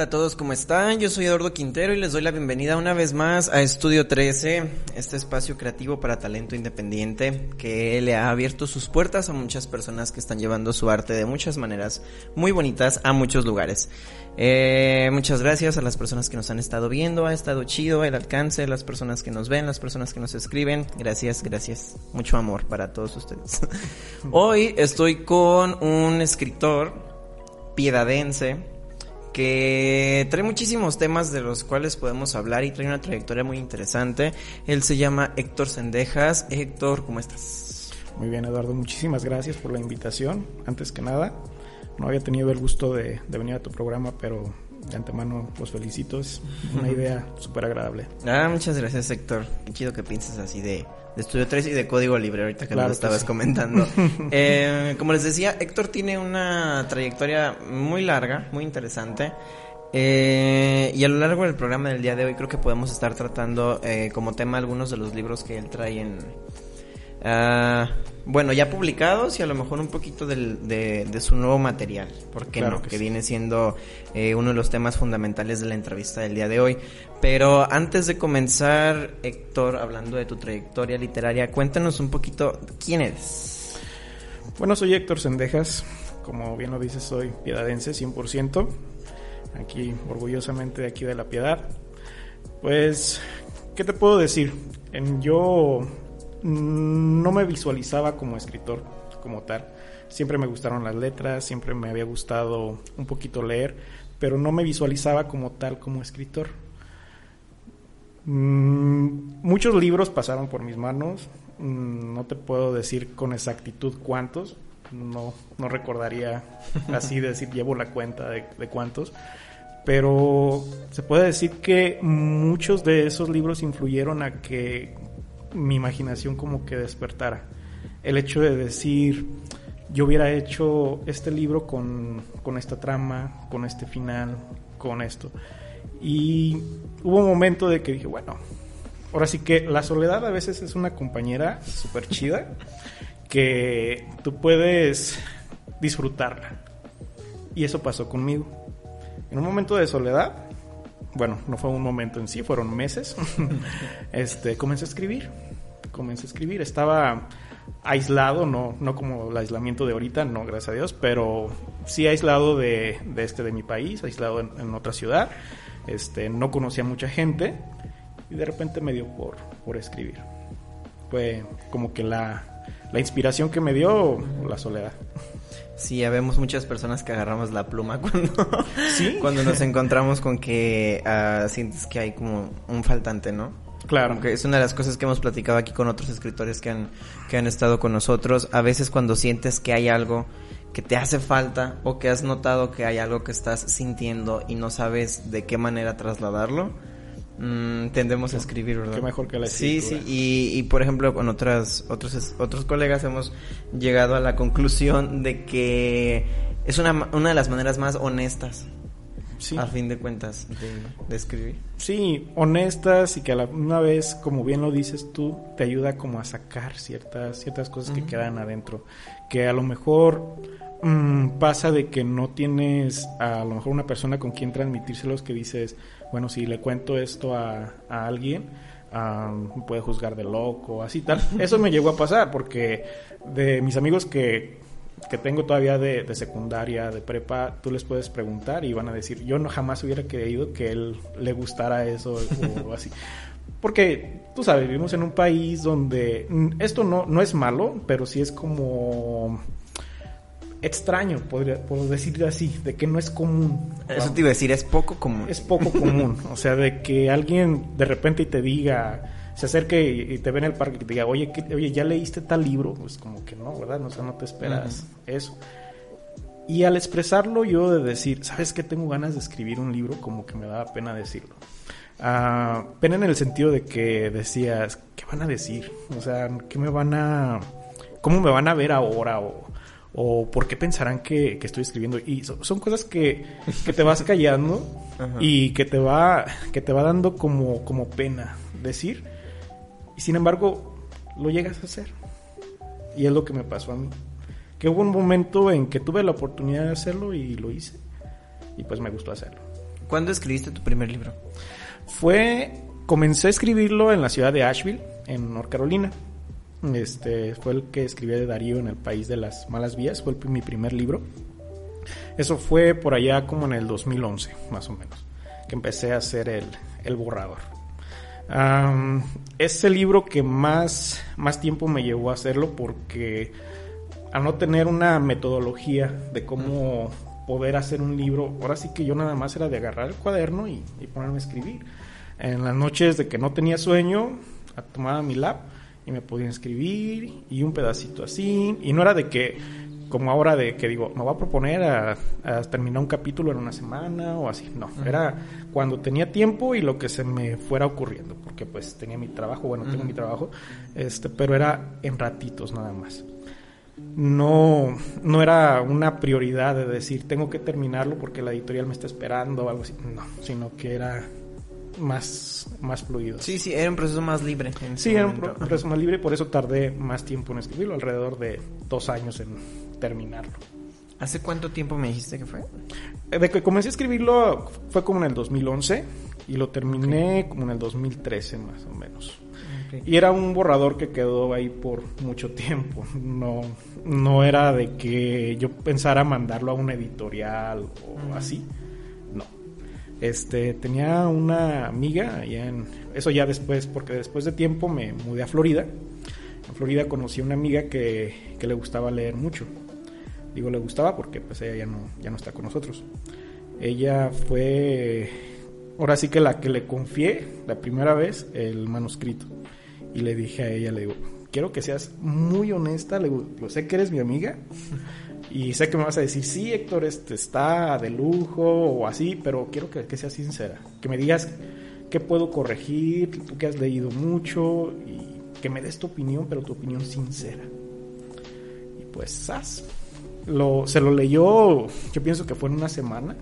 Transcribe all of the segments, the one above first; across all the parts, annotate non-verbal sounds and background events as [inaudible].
Hola a todos, ¿cómo están? Yo soy Eduardo Quintero y les doy la bienvenida una vez más a Estudio 13, este espacio creativo para talento independiente que le ha abierto sus puertas a muchas personas que están llevando su arte de muchas maneras muy bonitas a muchos lugares. Eh, muchas gracias a las personas que nos han estado viendo, ha estado chido el alcance, las personas que nos ven, las personas que nos escriben. Gracias, gracias. Mucho amor para todos ustedes. [laughs] Hoy estoy con un escritor piedadense que trae muchísimos temas de los cuales podemos hablar y trae una trayectoria muy interesante. Él se llama Héctor Sendejas. Héctor, ¿cómo estás? Muy bien, Eduardo, muchísimas gracias por la invitación. Antes que nada, no había tenido el gusto de, venir a tu programa, pero de antemano los felicito. Es una idea súper agradable. Ah, muchas gracias, Héctor. Qué chido que pienses así de de Estudio 3 y de Código Libre, ahorita que lo estabas comentando. [laughs] Eh, como les decía, Héctor tiene una trayectoria muy larga, muy interesante. Eh, y a lo largo del programa del día de hoy creo que podemos estar tratando eh, como tema algunos de los libros que él trae en, Ah, bueno, ya publicados y a lo mejor un poquito de, su nuevo material, ¿por qué no? Que, viene siendo eh, uno de los temas fundamentales de la entrevista del día de hoy. Pero antes de comenzar, Héctor, hablando de tu trayectoria literaria, cuéntanos un poquito quién eres. Bueno, soy Héctor Sendejas, como bien lo dices, soy piedadense 100%, aquí orgullosamente de aquí de la Piedad. Pues, ¿qué te puedo decir? En, yo no me visualizaba como escritor como tal. Siempre me gustaron las letras, siempre me había gustado un poquito leer, pero no me visualizaba como tal como escritor. Mm, muchos libros pasaron por mis manos, mm, no te puedo decir con exactitud cuántos, no, no recordaría [laughs] así decir llevo la cuenta de, de cuántos, pero se puede decir que muchos de esos libros influyeron a que mi imaginación como que despertara. El hecho de decir, yo hubiera hecho este libro con, esta trama, con este final, con esto. Y hubo un momento de que dije, bueno, ahora sí que la soledad a veces es una compañera súper chida que tú puedes disfrutarla. Y eso pasó conmigo. En un momento de soledad, bueno, no fue un momento en sí, fueron meses, [laughs] este, comencé a escribir. Comencé a escribir. Estaba aislado, no, no como el aislamiento de ahorita, no, gracias a Dios, pero sí aislado de, este de mi país, aislado en, otra ciudad. Este, no conocía mucha gente y de repente me dio por, por escribir. Fue como que la, la inspiración que me dio la soledad. Sí, ya vemos muchas personas que agarramos la pluma [laughs] cuando, cuando nos encontramos con que uh, sientes que hay como un faltante, ¿no? Claro. Que es una de las cosas que hemos platicado aquí con otros escritores que han, que han estado con nosotros. A veces cuando sientes que hay algo que te hace falta o que has notado que hay algo que estás sintiendo y no sabes de qué manera trasladarlo, Mm, tendemos a escribir, ¿verdad? Qué mejor que la Sí, sí, y, y por ejemplo con otras, otros, otros colegas hemos llegado a la conclusión de que es una, una de las maneras más honestas Sí. a fin de cuentas, de, escribir. Sí, honestas y que a la, una vez, como bien lo dices tú, te ayuda como a sacar ciertas, ciertas cosas que quedan adentro. Que a lo mejor mm, pasa de que no tienes a lo mejor una persona con quien transmitírselos que dices, bueno, si le cuento esto a, alguien, me puede juzgar de loco, así tal. [laughs] Eso me llegó a pasar porque de mis amigos que, que tengo todavía de, secundaria, de prepa, tú les puedes preguntar y van a decir, yo no jamás hubiera creído que él le gustara eso o [laughs] así. Porque, tú sabes, vivimos en un país donde esto no, no es malo, pero sí es como extraño, podría, por decirlo así, de que no es común. Eso te iba a decir, es poco común. Es poco común, [laughs] o sea, de que alguien de repente te diga, se acerque y, te ve en el parque y te diga, oye, oye, ¿ya leíste tal libro? Pues como que no, ¿verdad? O sea, no te esperas eso. Y al expresarlo yo de decir, ¿sabes qué? Tengo ganas de escribir un libro, como que me daba pena decirlo. Ah, pena en el sentido de que decías, ¿qué van a decir? O sea, ¿qué me van a... ¿Cómo me van a ver ahora? O, o por qué pensarán que, que estoy escribiendo. Y so- son cosas que, que te vas callando [laughs] y que te va, que te va dando como, como pena decir. Y sin embargo, lo llegas a hacer. Y es lo que me pasó a mí. Que hubo un momento en que tuve la oportunidad de hacerlo y lo hice. Y pues me gustó hacerlo. ¿Cuándo escribiste tu primer libro? Fue, comencé a escribirlo en la ciudad de Asheville, en North Carolina. Este fue el que escribí de Darío en el país de las malas vías, fue el- mi primer libro. Eso fue por allá como en el 2011, más o menos, que empecé a hacer el, el borrador. Am, es el libro que más, más tiempo me llevó a hacerlo porque al no tener una metodología de cómo poder hacer un libro, ahora sí que yo nada más era de agarrar el cuaderno y, y ponerme a escribir. En las noches de que no tenía sueño, tomaba mi lap y me podía escribir y un pedacito así. Y no era de que, como ahora de que digo, me voy a proponer a, a terminar un capítulo en una semana o así. No, era cuando tenía tiempo y lo que se me fuera ocurriendo, porque pues tenía mi trabajo, bueno, tengo mi trabajo, este, pero era en ratitos nada más no, no era una prioridad de decir tengo que terminarlo porque la editorial me está esperando o algo así. No, sino que era más, más fluido. Sí, sí, era un proceso más libre. Sí, era un proceso más libre y por eso tardé más tiempo en escribirlo, alrededor de dos años en terminarlo. ¿Hace cuánto tiempo me dijiste que fue? De que comencé a escribirlo fue como en el 2011 y lo terminé como en el 2013 más o menos. Y era un borrador que quedó ahí por mucho tiempo. No, no era de que yo pensara mandarlo a una editorial o así. No. Este, tenía una amiga allá en... Eso ya después, porque después de tiempo me mudé a Florida. En Florida conocí a una amiga que, que le gustaba leer mucho. Digo le gustaba porque pues ella ya no, ya no está con nosotros. Ella fue, ahora sí que la que le confié la primera vez el manuscrito. Y le dije a ella, le digo, quiero que seas muy honesta, le digo, sé que eres mi amiga. [laughs] Y sé que me vas a decir, sí, Héctor, este está de lujo o así, pero quiero que, que seas sincera. Que me digas qué puedo corregir, tú que has leído mucho y que me des tu opinión, pero tu opinión sincera. Y pues, ¡zas! Lo, se lo leyó, yo pienso que fue en una semana.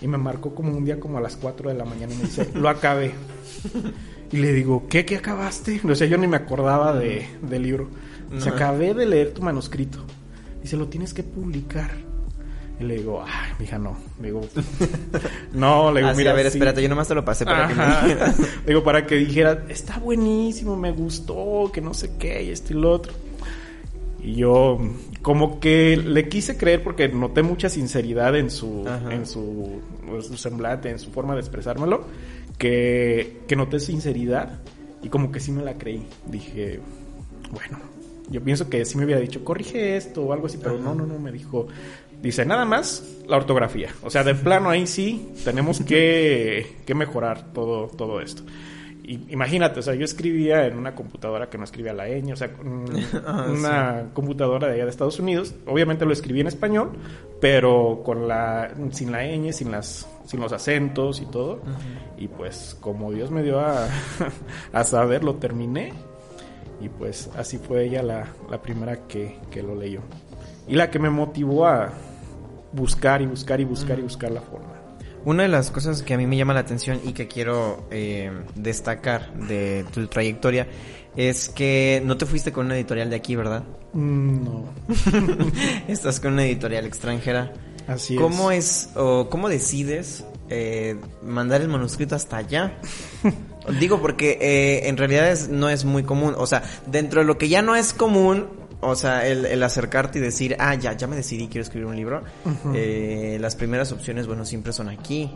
Y me marcó como un día como a las 4 de la mañana y me dice, lo acabé. Y le digo, ¿qué? ¿Qué acabaste? O sea, yo ni me acordaba de, del libro. Se acabé de leer tu manuscrito. Dice, lo tienes que publicar. Y le digo, ay, mija, no. Le digo, [laughs] no, le digo, Ah, sí, mira, a ver, sí. espérate, yo nomás te lo pasé para que Ajá. me dijeras. [laughs] Digo, para que dijera, está buenísimo, me gustó, que no sé qué, y esto y lo otro. Y yo, como que le quise creer porque noté mucha sinceridad en su, Ajá. en su, en su semblante, en su forma de expresármelo, que, que noté sinceridad y como que sí me la creí. Dije, bueno, yo pienso que sí me hubiera dicho, corrige esto o algo así, pero Ajá. no, no, no, me dijo, dice, nada más la ortografía. O sea, de plano ahí sí tenemos que, que mejorar todo, todo esto. Imagínate, o sea, yo escribía en una computadora que no escribía la ñ, o sea, [laughs] Ah, una computadora de allá de Estados Unidos. Obviamente lo escribí en español, pero con la sin la ñ, sin las sin los acentos y todo. Y pues como Dios me dio a, a saber, lo terminé. Y pues así fue ella la, la primera que, que lo leyó. Y la que me motivó a buscar y buscar y buscar y buscar la forma. Una de las cosas que a mí me llama la atención y que quiero eh, destacar de tu trayectoria es que no te fuiste con una editorial de aquí, ¿verdad? Mm, No, [laughs] Estás con una editorial extranjera. así ¿Cómo es. es o cómo decides eh, mandar el manuscrito hasta allá? [laughs] Digo porque eh, en realidad es- no es muy común. O sea, dentro de lo que ya no es común, o sea, el, el acercarte y decir, ah, ya, ya me decidí, quiero escribir un libro. eh, las primeras opciones, bueno, siempre son aquí.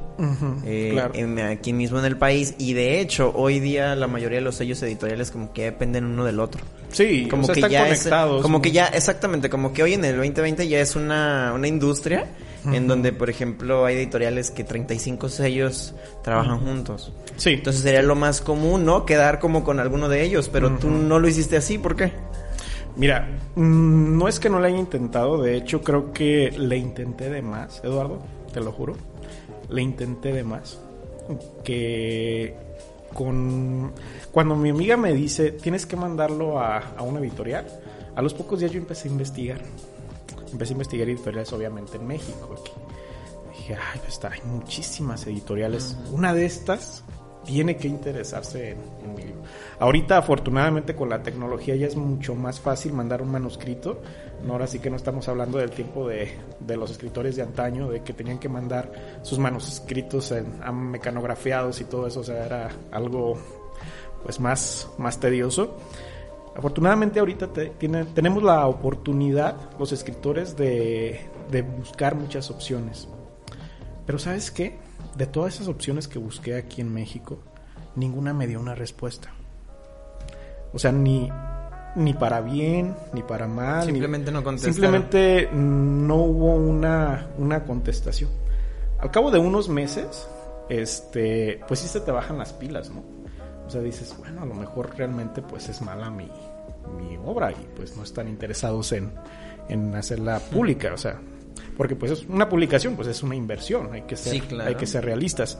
Eh, claro. en- aquí mismo en el país. Y de hecho, hoy día la mayoría de los sellos editoriales como que dependen uno del otro. Sí, Como o sea, que están ya conectados. es, como ¿no? que ya, exactamente, como que hoy en el 2020 ya es una, una industria en donde, por ejemplo, hay editoriales que 35 sellos trabajan juntos. Sí, Entonces sería lo más común, ¿no? Quedar como con alguno de ellos, pero tú no lo hiciste así, ¿por qué? Mira, mm, no es que no le haya intentado, de hecho creo que le intenté de más, Eduardo, te lo juro. Le intenté de más. que con cuando mi amiga me dice tienes que mandarlo a, a una editorial, a los pocos días yo empecé a investigar. Empecé a investigar editoriales obviamente en México. Aquí. Dije, ay, pues está, hay muchísimas editoriales. Una de estas tiene que interesarse en, en, mi libro. Ahorita, afortunadamente, con la tecnología ya es mucho más fácil mandar un manuscrito. No, ahora sí que no estamos hablando del tiempo de, de los escritores de antaño, de que tenían que mandar sus manuscritos en, a mecanografiados y todo eso. O sea, era algo pues más, más tedioso. Afortunadamente ahorita tenemos la oportunidad, los escritores, de, de buscar muchas opciones. Pero ¿sabes qué? De todas esas opciones que busqué aquí en México, ninguna me dio una respuesta. O sea, ni, ni para bien, ni para mal. Simplemente ni, no contestaron. Simplemente no hubo una, una contestación. Al cabo de unos meses, este, pues sí se te bajan las pilas, ¿no? O sea, dices, bueno, a lo mejor realmente pues es mala mi, mi obra y pues no están interesados en, en hacerla pública, o sea, porque pues es una publicación, pues es una inversión, hay que ser, Sí, claro. hay que ser realistas.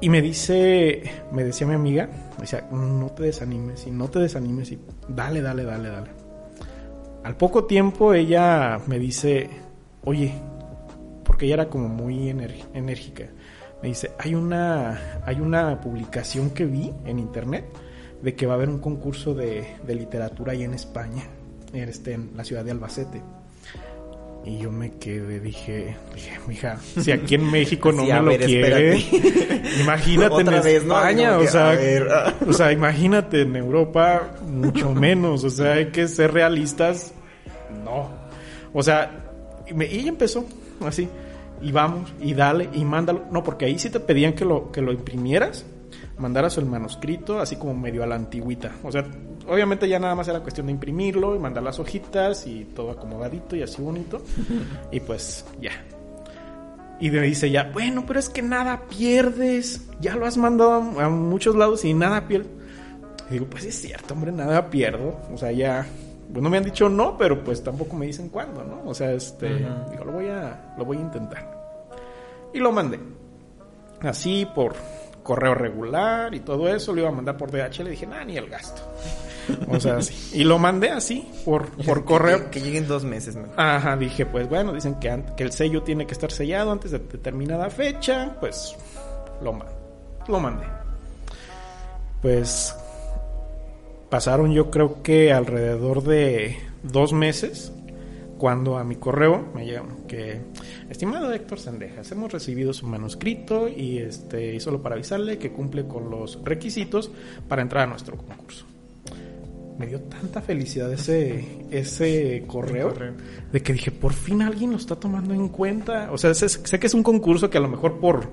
Y me dice, me decía mi amiga, me decía, no te desanimes y no te desanimes y dale, dale, dale, dale. Al poco tiempo ella me dice, oye, porque ella era como muy enérgica, me dice, hay una, hay una publicación que vi en internet de que va a haber un concurso de, de literatura ahí en España, en, este, en la ciudad de Albacete. Y yo me quedé, dije, dije, mija, si aquí en México no Sí, me lo ver, quiere, [laughs] imagínate en vez, ¿no? España, Como o sea, o sea, imagínate en Europa, mucho menos, o sea, hay que ser realistas, no. O sea, y, me- y empezó así, y vamos, y dale, y mándalo. No, porque ahí sí te pedían que lo, que lo imprimieras, mandaras el manuscrito, así como medio a la antigüita. O sea, obviamente ya nada más era cuestión de imprimirlo y mandar las hojitas y todo acomodadito y así bonito. [laughs] Y pues ya. Y me dice ya, bueno, pero es que nada pierdes. Ya lo has mandado a, muchos lados y nada pierdes. Y digo, pues es cierto, hombre, nada pierdo. O sea, ya. Pues no me han dicho no, pero pues tampoco me dicen cuándo, ¿no? O sea, este. Digo, lo voy a. Lo voy a intentar. Y lo mandé. Así por correo regular y todo eso. Lo iba a mandar por DHL. Le dije, nada, ni el gasto. O sea, así. Y lo mandé así, por, [laughs] por correo. Que, que lleguen dos meses mejor. Ajá, dije, pues bueno, dicen que, el sello tiene que estar sellado antes de determinada fecha, pues lo, lo mandé. Pues pasaron yo creo que alrededor de dos meses cuando a mi correo me llegó que estimado Héctor Sendejas hemos recibido su manuscrito y este y solo para avisarle que cumple con los requisitos para entrar a nuestro concurso me dio tanta felicidad ese ese correo, correo. de que dije por fin alguien lo está tomando en cuenta o sea sé, sé que es un concurso que a lo mejor por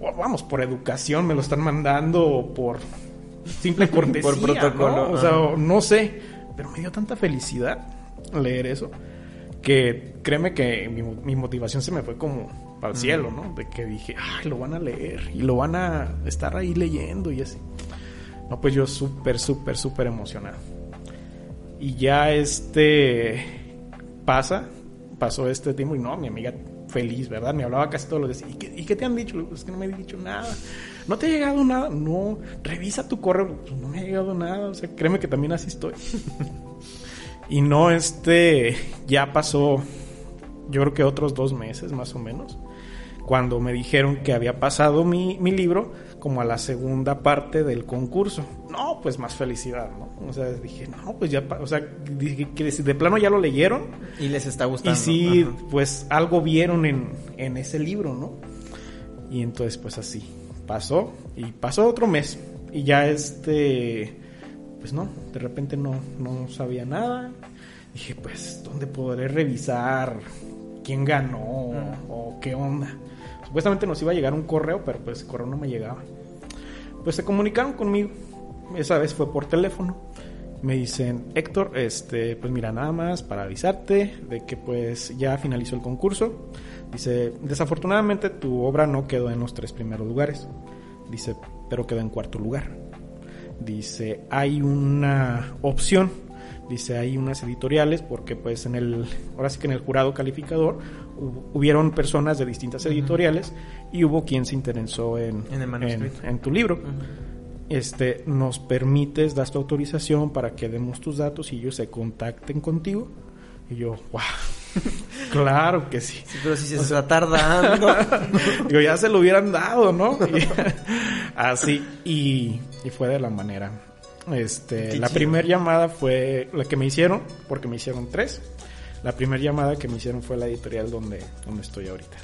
vamos por educación me lo están mandando o por simple cortesía [laughs] Por protocolo, ¿no? o sea no sé pero me dio tanta felicidad leer eso que créeme que mi, mi motivación se me fue como al cielo, ¿no? De que dije, ay, lo van a leer y lo van a estar ahí leyendo y así. No, pues yo súper, súper, súper emocionado. Y ya este pasa, pasó este tiempo y no, mi amiga feliz, ¿verdad? Me hablaba casi todos los días. ¿Y qué, y qué te han dicho? Es que no me han dicho nada. ¿No te ha llegado nada? No. Revisa tu correo. Pues no me ha llegado nada. O sea, créeme que también así estoy. [laughs] Y no, este, ya pasó, yo creo que otros dos meses más o menos, cuando me dijeron que había pasado mi, mi libro como a la segunda parte del concurso. No, pues más felicidad, ¿no? O sea, dije, no, pues ya, o sea, dije que si de plano ya lo leyeron Y les está y gustando. sí, Ajá. pues algo vieron en, en ese libro, ¿no? Y entonces, pues así, pasó y pasó otro mes y ya este, pues no, de repente no, no sabía nada. Dije, pues, ¿dónde podré revisar quién ganó o qué onda? Supuestamente nos iba a llegar un correo, pero pues el correo no me llegaba. Pues se comunicaron conmigo. Esa vez fue por teléfono. Me dicen, Héctor, este, pues mira, nada más para avisarte de que pues ya finalizó el concurso. Dice, desafortunadamente tu obra no quedó en los tres primeros lugares. Dice, pero quedó en cuarto lugar. Dice, hay una opción Dice, hay unas editoriales porque pues en el, ahora sí que en el jurado calificador hubieron personas de distintas editoriales y hubo quien se interesó en, en, tu libro. Este, nos permites, das tu autorización para que demos tus datos y ellos se contacten contigo. Y yo, wow, [laughs] claro que sí. pero si se está tardando. [laughs] Digo, ya se lo hubieran dado, ¿no? [laughs] así, y, y fue de la manera. Este, la primera llamada fue la que me hicieron, porque me hicieron tres. La primera llamada que me hicieron fue la editorial donde, donde estoy ahorita.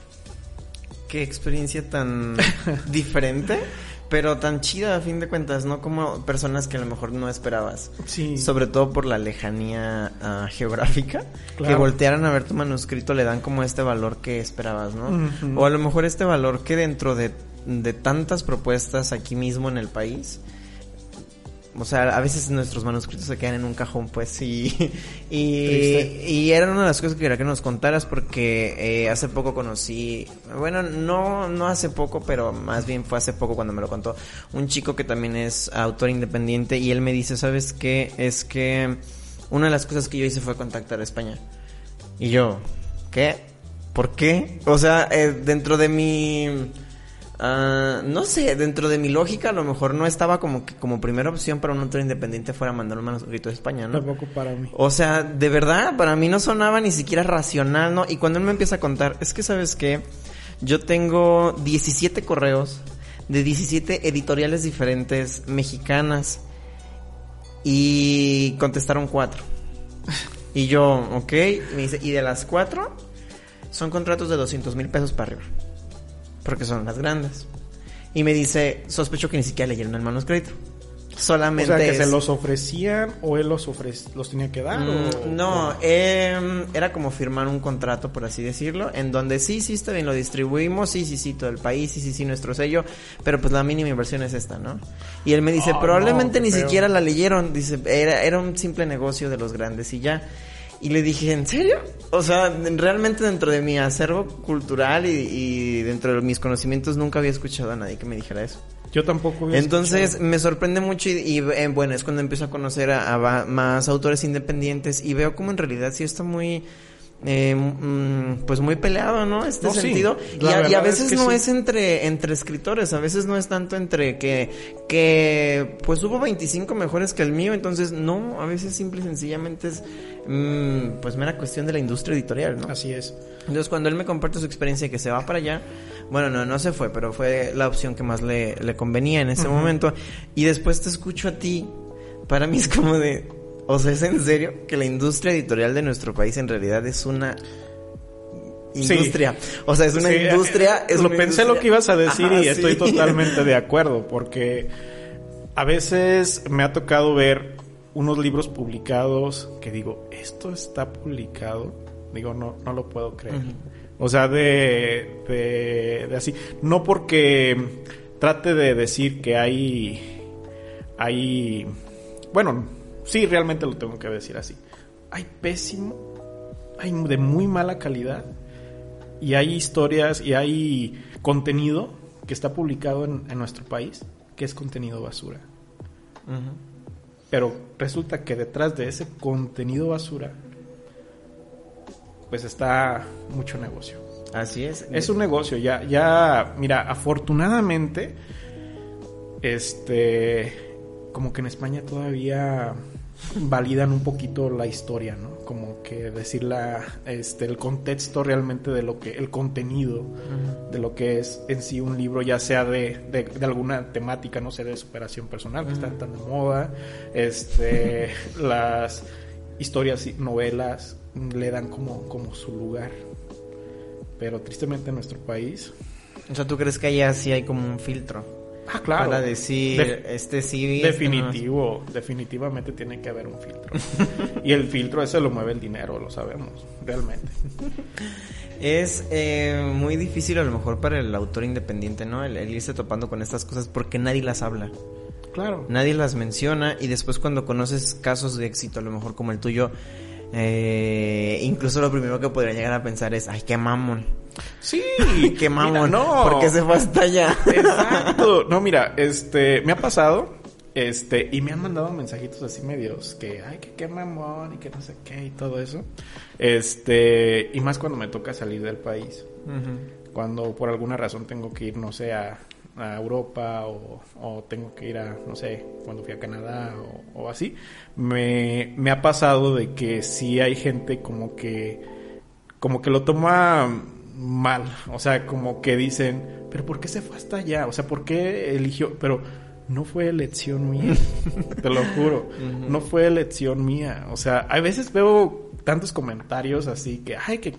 Qué experiencia tan [laughs] diferente, pero tan chida a fin de cuentas, ¿no? Como personas que a lo mejor no esperabas. Sí. Sobre todo por la lejanía ah, geográfica. Que voltearan a ver tu manuscrito le dan como este valor que esperabas, ¿no? O a lo mejor este valor que dentro de, de tantas propuestas aquí mismo en el país o sea, a veces nuestros manuscritos se quedan en un cajón, pues, y, y, era una de las cosas que quería que nos contaras porque eh, hace poco conocí, bueno, no, no hace poco, pero más bien fue hace poco cuando me lo contó, un chico que también es autor independiente y él me dice, ¿sabes qué? Es que una de las cosas que yo hice fue contactar a España. Y yo, ¿qué? ¿Por qué? O sea, eh, dentro de mi Ah, no sé, dentro de mi lógica a lo mejor no estaba como que como primera opción para un autor independiente fuera mandar un manuscrito de España, ¿no? Tampoco para mí. O sea, de verdad, para mí no sonaba ni siquiera racional, ¿no? Y cuando él me empieza a contar, es que sabes qué, yo tengo 17 correos de 17 editoriales diferentes mexicanas y contestaron cuatro. Y yo, ok, y me dice, y de las cuatro son contratos de 200 mil pesos para arriba porque son las grandes. Y me dice, sospecho que ni siquiera leyeron el manuscrito. Solamente. O sea, que se los ofrecían o él los los tenía que dar. Mm, no, em, era como firmar un contrato, por así decirlo, en donde sí, sí, está bien, lo distribuimos, sí, sí, sí, todo el país, sí, sí, sí, nuestro sello, pero pues la mínima inversión es esta, ¿no? Y él me dice, probablemente ni siquiera la leyeron, dice, era, era un simple negocio de los grandes y ya. Y le dije, ¿en serio? O sea, realmente dentro de mi acervo cultural y, dentro de mis conocimientos nunca había escuchado a nadie que me dijera eso. Yo tampoco había Entonces me sorprende mucho y, eh, bueno, es cuando empiezo a conocer a, más autores independientes y veo como en realidad sí está muy... Eh, mm, pues muy peleado, ¿no? Este sentido. Y a, veces no es entre, entre escritores, a veces no es tanto entre que, que pues hubo 25 mejores que el mío, entonces no, a veces simple y sencillamente es Mm, pues mera cuestión de la industria editorial, ¿no? Así es. Entonces cuando él me comparte su experiencia que se va para allá, bueno, no, no se fue, pero fue la opción que más le, convenía en ese momento. Y después te escucho a ti, para mí es como de, o sea, ¿es en serio que la industria editorial de nuestro país en realidad es una industria. O sea, es una industria. lo pensé lo que ibas a decir y estoy totalmente de acuerdo, porque a veces me ha tocado ver unos libros publicados que digo, esto está publicado. Digo, no, no lo puedo creer. O sea, de, de, así. No porque trate de decir que hay, hay, bueno, sí, realmente lo tengo que decir así. Hay pésimo, hay de muy mala calidad y hay historias y hay contenido que está publicado en, nuestro país que es contenido basura. Pero resulta que detrás de ese contenido basura, pues está mucho negocio. Así es. Es un negocio, ya, ya, mira, afortunadamente, este, como que en España todavía validan un poquito la historia, ¿no? Como que decir la, este, el contexto realmente de lo que, el contenido de lo que es en sí un libro, ya sea de, de, alguna temática, no sé, de superación personal, que están tan de moda, este, [laughs] las historias y novelas le dan como, como su lugar. Pero tristemente en nuestro país... O sea, ¿tú crees que allá sí hay como un filtro? Ah, claro. Para decir, este sí. Este definitivo, definitivamente tiene que haber un filtro. [laughs] y el filtro ese lo mueve el dinero, lo sabemos, realmente. [laughs] Es eh, muy difícil a lo mejor para el autor independiente, ¿no? El, irse topando con estas cosas porque nadie las habla. Claro. Nadie las menciona y después cuando conoces casos de éxito, a lo mejor como el tuyo, eh, incluso lo primero que podría llegar a pensar es, ay, qué mamón. Sí, [laughs] qué mamón. no. Porque se fue hasta allá. Exacto. [laughs] No, mira, este, me ha pasado Este, y me han mandado mensajitos así medios que, ay, que qué mamón y que no sé qué y todo eso. Este, y más cuando me toca salir del país. Cuando por alguna razón tengo que ir, no sé, a, a Europa o, o, tengo que ir a, no sé, cuando fui a Canadá o, o así, me, me ha pasado de que sí hay gente como que, como que lo toma mal, o sea, como que dicen, pero ¿por qué se fue hasta allá? O sea, ¿por qué eligió? Pero no fue elección mía, [laughs] te lo juro, no fue elección mía. O sea, a veces veo tantos comentarios así que, ay, que,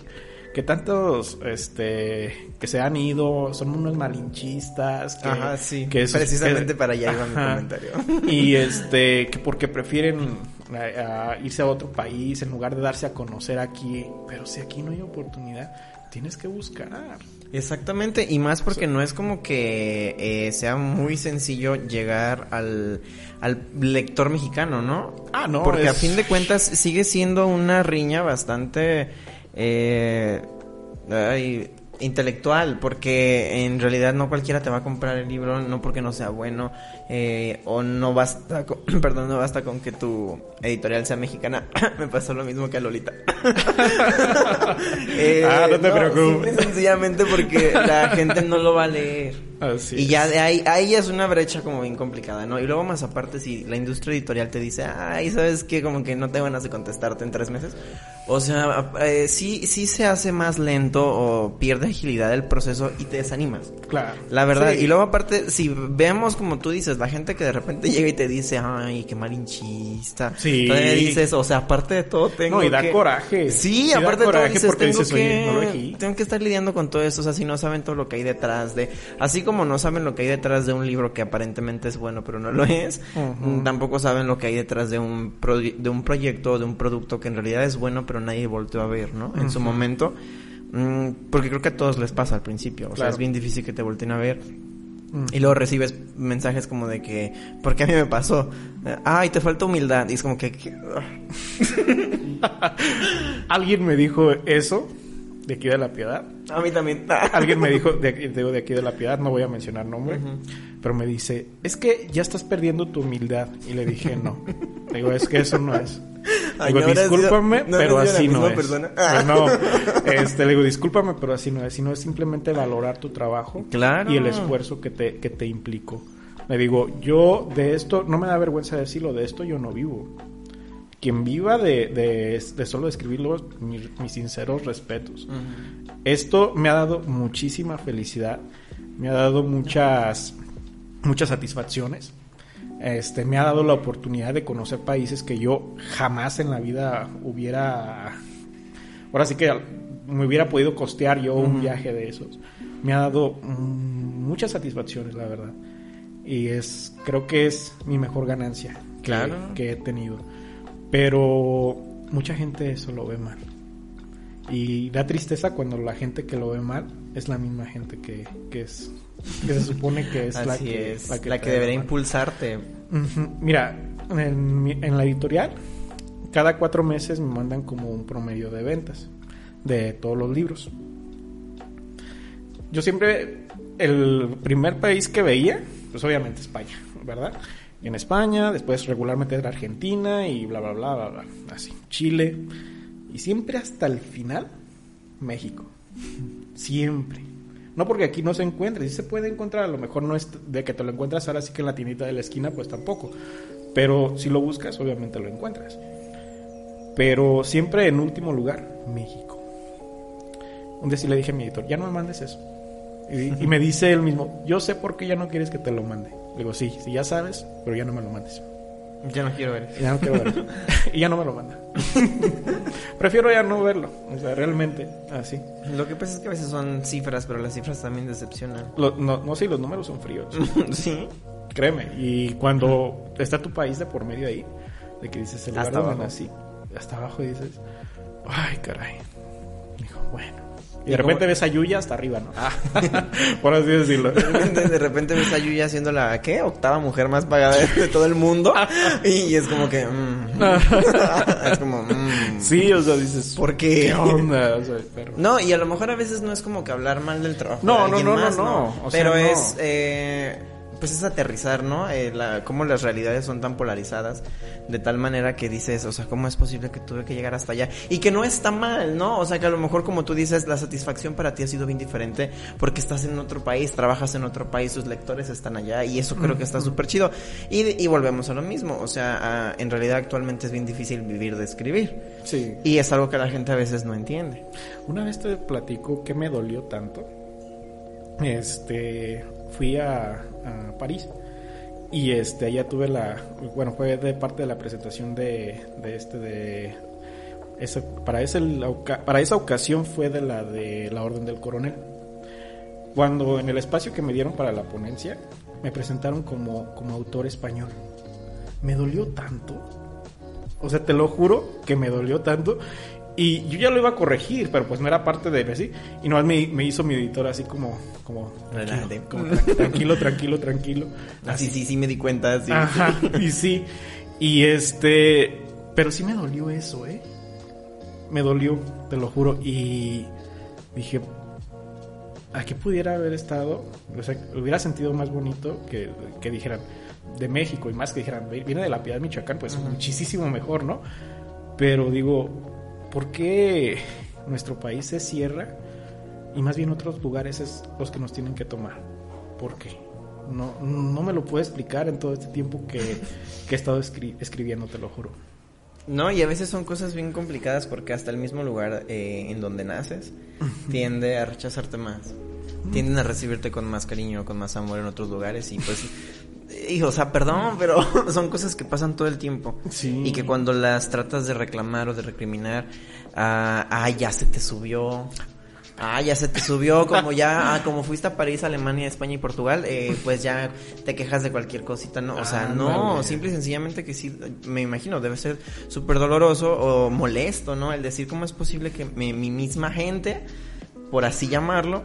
que tantos, este, que se han ido, son unos malinchistas. Que, Ajá, sí, que precisamente que, para allá iba ajá, mi comentario. [laughs] Y este, que porque prefieren a, a irse a otro país en lugar de darse a conocer aquí, pero si aquí no hay oportunidad, tienes que buscar. Exactamente, y más porque no es como que eh, sea muy sencillo llegar al, al lector mexicano, ¿no? Ah, no. Porque es... a fin de cuentas sigue siendo una riña bastante eh, intelectual, porque en realidad no cualquiera te va a comprar el libro, no porque no sea bueno, eh, o no basta, con, [clears throat] perdón, no basta con que tu editorial sea mexicana. [clears throat] Me pasó lo mismo que a Lolita. [laughs] eh, ah, no te no, preocupes. [laughs] sencillamente porque la gente no lo va a leer. Así y ya de ahí, ahí es una brecha como bien complicada, ¿no? Y luego más aparte, si la industria editorial te dice, ay, ¿sabes qué? Como que no te van a contestarte en tres meses. O sea, eh, sí, sí se hace más lento o pierde agilidad el proceso y te desanimas. Claro. La verdad. Sí. Y luego aparte, si vemos como tú dices, la gente que de repente [laughs] llega y te dice, ay, qué malinchista. Sí. Todavía dices, o sea, aparte de todo tengo No, y da que... coraje. Sí, aparte da de todo dices, porque tengo dices, que... oye, no tengo que estar lidiando con todo eso, o sea, si no saben todo lo que hay detrás de... Así como no saben lo que hay detrás de un libro que aparentemente es bueno, pero no lo es, Uh -huh. tampoco saben lo que hay detrás de un, pro... de un proyecto, de un producto que en realidad es bueno, pero nadie volteó a ver, ¿no? En uh -huh. su momento. Mm, porque creo que a todos les pasa al principio. O claro. sea, es bien difícil que te volteen a ver. Y luego recibes mensajes como de que, ¿por qué a mí me pasó? Ay, te falta humildad. Y es como que... que... [laughs] Alguien me dijo eso de aquí de la Piedad. A mí también. [laughs] Alguien me dijo de, de, de, aquí de la Piedad, no voy a mencionar nombre, uh -huh. Pero me dice, es que ya estás perdiendo tu humildad. Y le dije, no. digo, es que eso no es. [laughs] Ay, digo, no discúlpame, sido, no pero así no es. Persona. Pues no, [laughs] este, le digo, discúlpame, pero así no es. Sino es simplemente valorar tu trabajo claro. y el esfuerzo que te, que te implicó. Le digo, yo de esto, no me da vergüenza decirlo, de esto yo no vivo. Quien viva de, de, de solo escribirlo, mis, mis sinceros respetos. Uh -huh. Esto me ha dado muchísima felicidad, me ha dado muchas, muchas satisfacciones. Este, me ha dado la oportunidad de conocer países que yo jamás en la vida hubiera. Ahora sí que me hubiera podido costear yo uh -huh. un viaje de esos. Me ha dado mm, muchas satisfacciones, la verdad. Y es, creo que es mi mejor ganancia claro. que, que he tenido. Pero mucha gente eso lo ve mal. Y da tristeza cuando la gente que lo ve mal es la misma gente que, que es que se supone que es, la que, es la que, la que debería impulsarte. Uh -huh. Mira, en, en, la editorial, cada cuatro meses me mandan como un promedio de ventas de todos los libros. Yo siempre, el primer país que veía, pues obviamente España, ¿verdad? En España, después regularmente era Argentina y bla, bla, bla, bla, bla, así, Chile. Y siempre hasta el final, México. Siempre. No porque aquí no se encuentre, sí se puede encontrar, a lo mejor no es de que te lo encuentras ahora sí que en la tiendita de la esquina, pues tampoco. Pero si lo buscas, obviamente lo encuentras. Pero siempre en último lugar, México. Un día sí le dije a mi editor, ya no me mandes eso. Y, y me dice él mismo, yo sé por qué ya no quieres que te lo mande. Le digo, sí, sí, ya sabes, pero ya no me lo mandes. Ya no quiero ver. Ya no quiero ver. [laughs] y ya no me lo manda. [laughs] Prefiero ya no verlo. O sea, realmente, así. Lo que pasa es que a veces son cifras, pero las cifras también decepcionan. Lo, no, no, sí, los números son fríos. [laughs] sí. Créeme. Y cuando está tu país de por medio ahí, de que dices el lugar hasta donde abajo. nací, hasta abajo y dices, ay, caray. Dijo, bueno. Y de repente ves a Yuya hasta arriba, ¿no? Ah, [laughs] por así decirlo. De repente, de repente ves a Yuya siendo la, ¿qué? Octava mujer más pagada de, todo el mundo. [laughs] Y es como que... Mm. [laughs] es como... Mm. Sí, o sea, dices... ¿Por qué? ¿Qué onda? O sea, pero... No, y a lo mejor a veces no es como que hablar mal del trabajo No, de no, no, más, no, no. no. O sea, pero no. es... Eh, pues es aterrizar, ¿no? Eh, la, cómo las realidades son tan polarizadas, de tal manera que dices, o sea, ¿cómo es posible que tuve que llegar hasta allá? Y que no está mal, ¿no? O sea, que a lo mejor como tú dices, la satisfacción para ti ha sido bien diferente porque estás en otro país, trabajas en otro país, tus lectores están allá y eso creo que está súper chido. Y, y, volvemos a lo mismo, o sea, en realidad actualmente es bien difícil vivir de escribir. Sí. Y es algo que la gente a veces no entiende. Una vez te platico que me dolió tanto. Este, fui a, París y este allá tuve la bueno fue de parte de la presentación de, de este de esa, para ese para esa ocasión fue de la de la orden del coronel. Cuando en el espacio que me dieron para la ponencia me presentaron como como autor español. Me dolió tanto o sea te lo juro que me dolió tanto y yo ya lo iba a corregir, pero pues no era parte de así. Y no me, me hizo mi editor así como, como, tranquilo, tranquilo, tranquilo, Así, sí, sí, me di cuenta. Sí. Ajá, [laughs] y sí. Y este, pero sí me dolió eso, ¿eh? Me dolió, te lo juro. Y dije, ¿a qué pudiera haber estado? O sea, hubiera sentido más bonito que, que dijeran de México y más que dijeran, viene de la Piedad Michoacán, pues muchísimo mejor, ¿no? Pero digo, ¿Por qué nuestro país se cierra y más bien otros lugares es los que nos tienen que tomar? ¿Por qué? No, no me lo puedo explicar en todo este tiempo que, he estado escribiendo, te lo juro. No, y a veces son cosas bien complicadas porque hasta el mismo lugar eh, en donde naces [laughs] tiende a rechazarte más. Tienden a recibirte con más cariño, con más amor en otros lugares y pues y, o sea, perdón, pero [laughs] son cosas que pasan todo el tiempo. Sí. Y que cuando las tratas de reclamar o de recriminar, ah, ah ya se te subió. Ah, ya se te subió, [laughs] como ya, ah, como fuiste a París, Alemania, España y Portugal, eh, pues ya te quejas de cualquier cosita, ¿no? O sea, no, simple y sencillamente que sí, me imagino, debe ser súper doloroso o molesto, ¿no? El decir cómo es posible que mi, misma gente, por así llamarlo,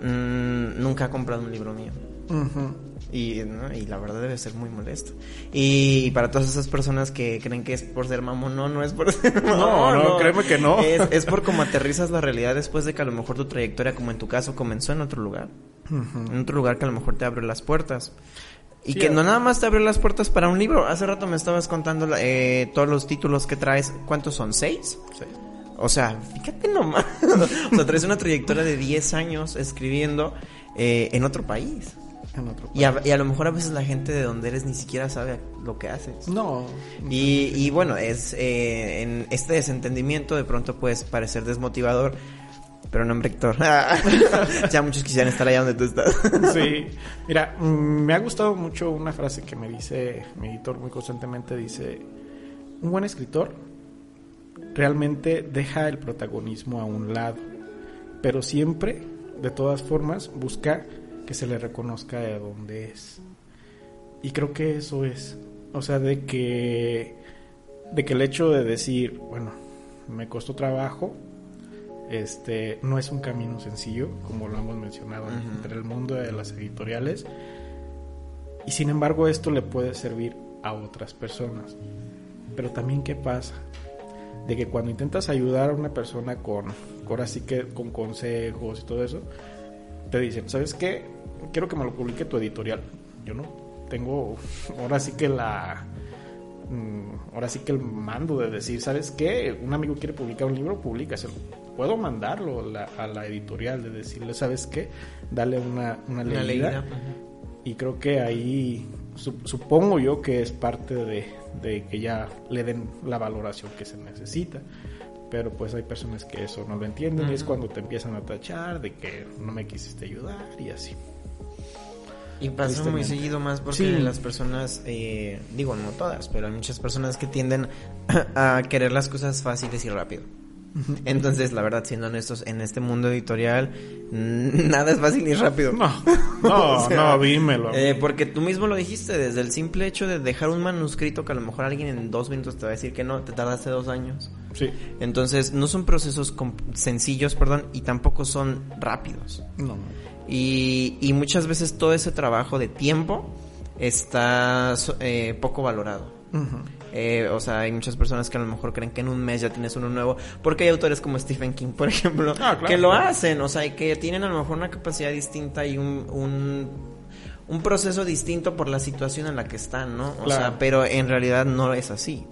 mmm, nunca ha comprado un libro mío. Y, y la verdad debe ser muy molesto. Y para todas esas personas que creen que es por ser mamón, no, no es por [laughs] ser mamón. No, no, créeme que no. Es, es por cómo [laughs] aterrizas la realidad después de que a lo mejor tu trayectoria, como en tu caso, comenzó en otro lugar. En otro lugar que a lo mejor te abre las puertas. Y que no nada más te abre las puertas para un libro. Hace rato me estabas contando eh, todos los títulos que traes. ¿Cuántos son? ¿Seis? Seis. O sea, fíjate nomás. [laughs] o sea, traes una trayectoria de 10 años escribiendo eh, en otro país. Y a, lo mejor a veces la gente de donde eres ni siquiera sabe lo que haces. No. Y, bueno, es eh, en este desentendimiento de pronto puede parecer desmotivador. Pero no, hombre, Héctor. [laughs] ya muchos quisieran estar allá donde tú estás. [laughs] sí. Mira, mm, me ha gustado mucho una frase que me dice mi editor muy constantemente. Dice, un buen escritor realmente deja el protagonismo a un lado. Pero siempre, de todas formas, busca que se le reconozca de dónde es. Y creo que eso es, o sea, de que de que el hecho de decir, bueno, me costó trabajo, este no es un camino sencillo, como lo hemos mencionado entre el mundo de las editoriales. Y sin embargo, esto le puede servir a otras personas. Pero también qué pasa? De que cuando intentas ayudar a una persona con ahora sí que con consejos y todo eso, te dicen, ¿sabes qué? Quiero que me lo publique tu editorial. Yo no tengo, [laughs] ahora sí que la, mm, ahora sí que el mando de decir, ¿sabes qué? Un amigo quiere publicar un libro, publícaselo. Puedo mandarlo a la editorial, de decirle, ¿sabes qué? Dale una, una, leída. Y creo que ahí, supongo yo que es parte de, de que ya le den la valoración que se necesita pero pues hay personas que eso no lo entienden y es cuando te empiezan a tachar de que no me quisiste ayudar y así. Y pasa muy seguido más porque las personas, eh, digo no todas, pero hay muchas personas que tienden [clears throat] a querer las cosas fáciles y rápido. Entonces, la verdad, siendo honestos, en este mundo editorial, [laughs] nada es fácil ni rápido. No, [laughs] no, no, dímelo. Eh, porque tú mismo lo dijiste, desde el simple hecho de dejar un manuscrito que a lo mejor alguien en dos minutos te va a decir que no, te tardaste dos años. Sí. Entonces, no son procesos sencillos, perdón, y tampoco son rápidos. No. Y, y muchas veces todo ese trabajo de tiempo está eh, poco valorado. Eh, o sea, hay muchas personas que a lo mejor creen que en un mes ya tienes uno nuevo. Porque hay autores como Stephen King, por [laughs] ejemplo, ah, que lo hacen. O sea, y que tienen a lo mejor una capacidad distinta y un, un proceso distinto por la situación en la que están, ¿no? O Claro. sea, pero en realidad no es así.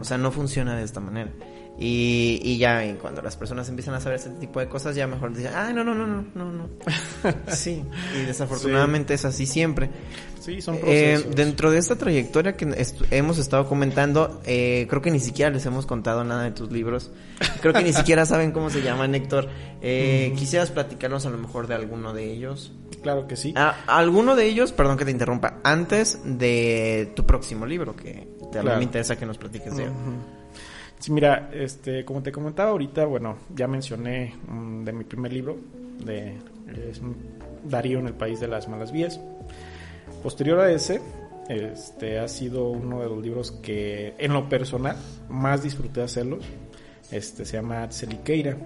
O sea, no funciona de esta manera. Y, y ya y cuando las personas empiezan a saber ese tipo de cosas, ya mejor dicen, ah, no, no, no, no, no, no. [laughs] sí, y desafortunadamente es así siempre. Sí, son Eh, procesos. dentro de esta trayectoria que est- hemos estado comentando, eh, creo que ni siquiera les hemos contado nada de tus libros. Creo que ni [laughs] siquiera saben cómo se llaman, Héctor. Eh, ¿Quisieras platicarnos a lo mejor de alguno de ellos? Claro que sí. Ah, alguno de ellos, perdón que te interrumpa, antes de tu próximo libro, que también Claro. me interesa que nos platiques de él. Sí, mira, este, como te comentaba ahorita, bueno, ya mencioné mm, de mi primer libro, de Darío en el País de las Malas Vías. Posterior a ese, este, ha sido uno de los libros que, en lo personal, más disfruté hacerlo. Este, se llama Celiqueira.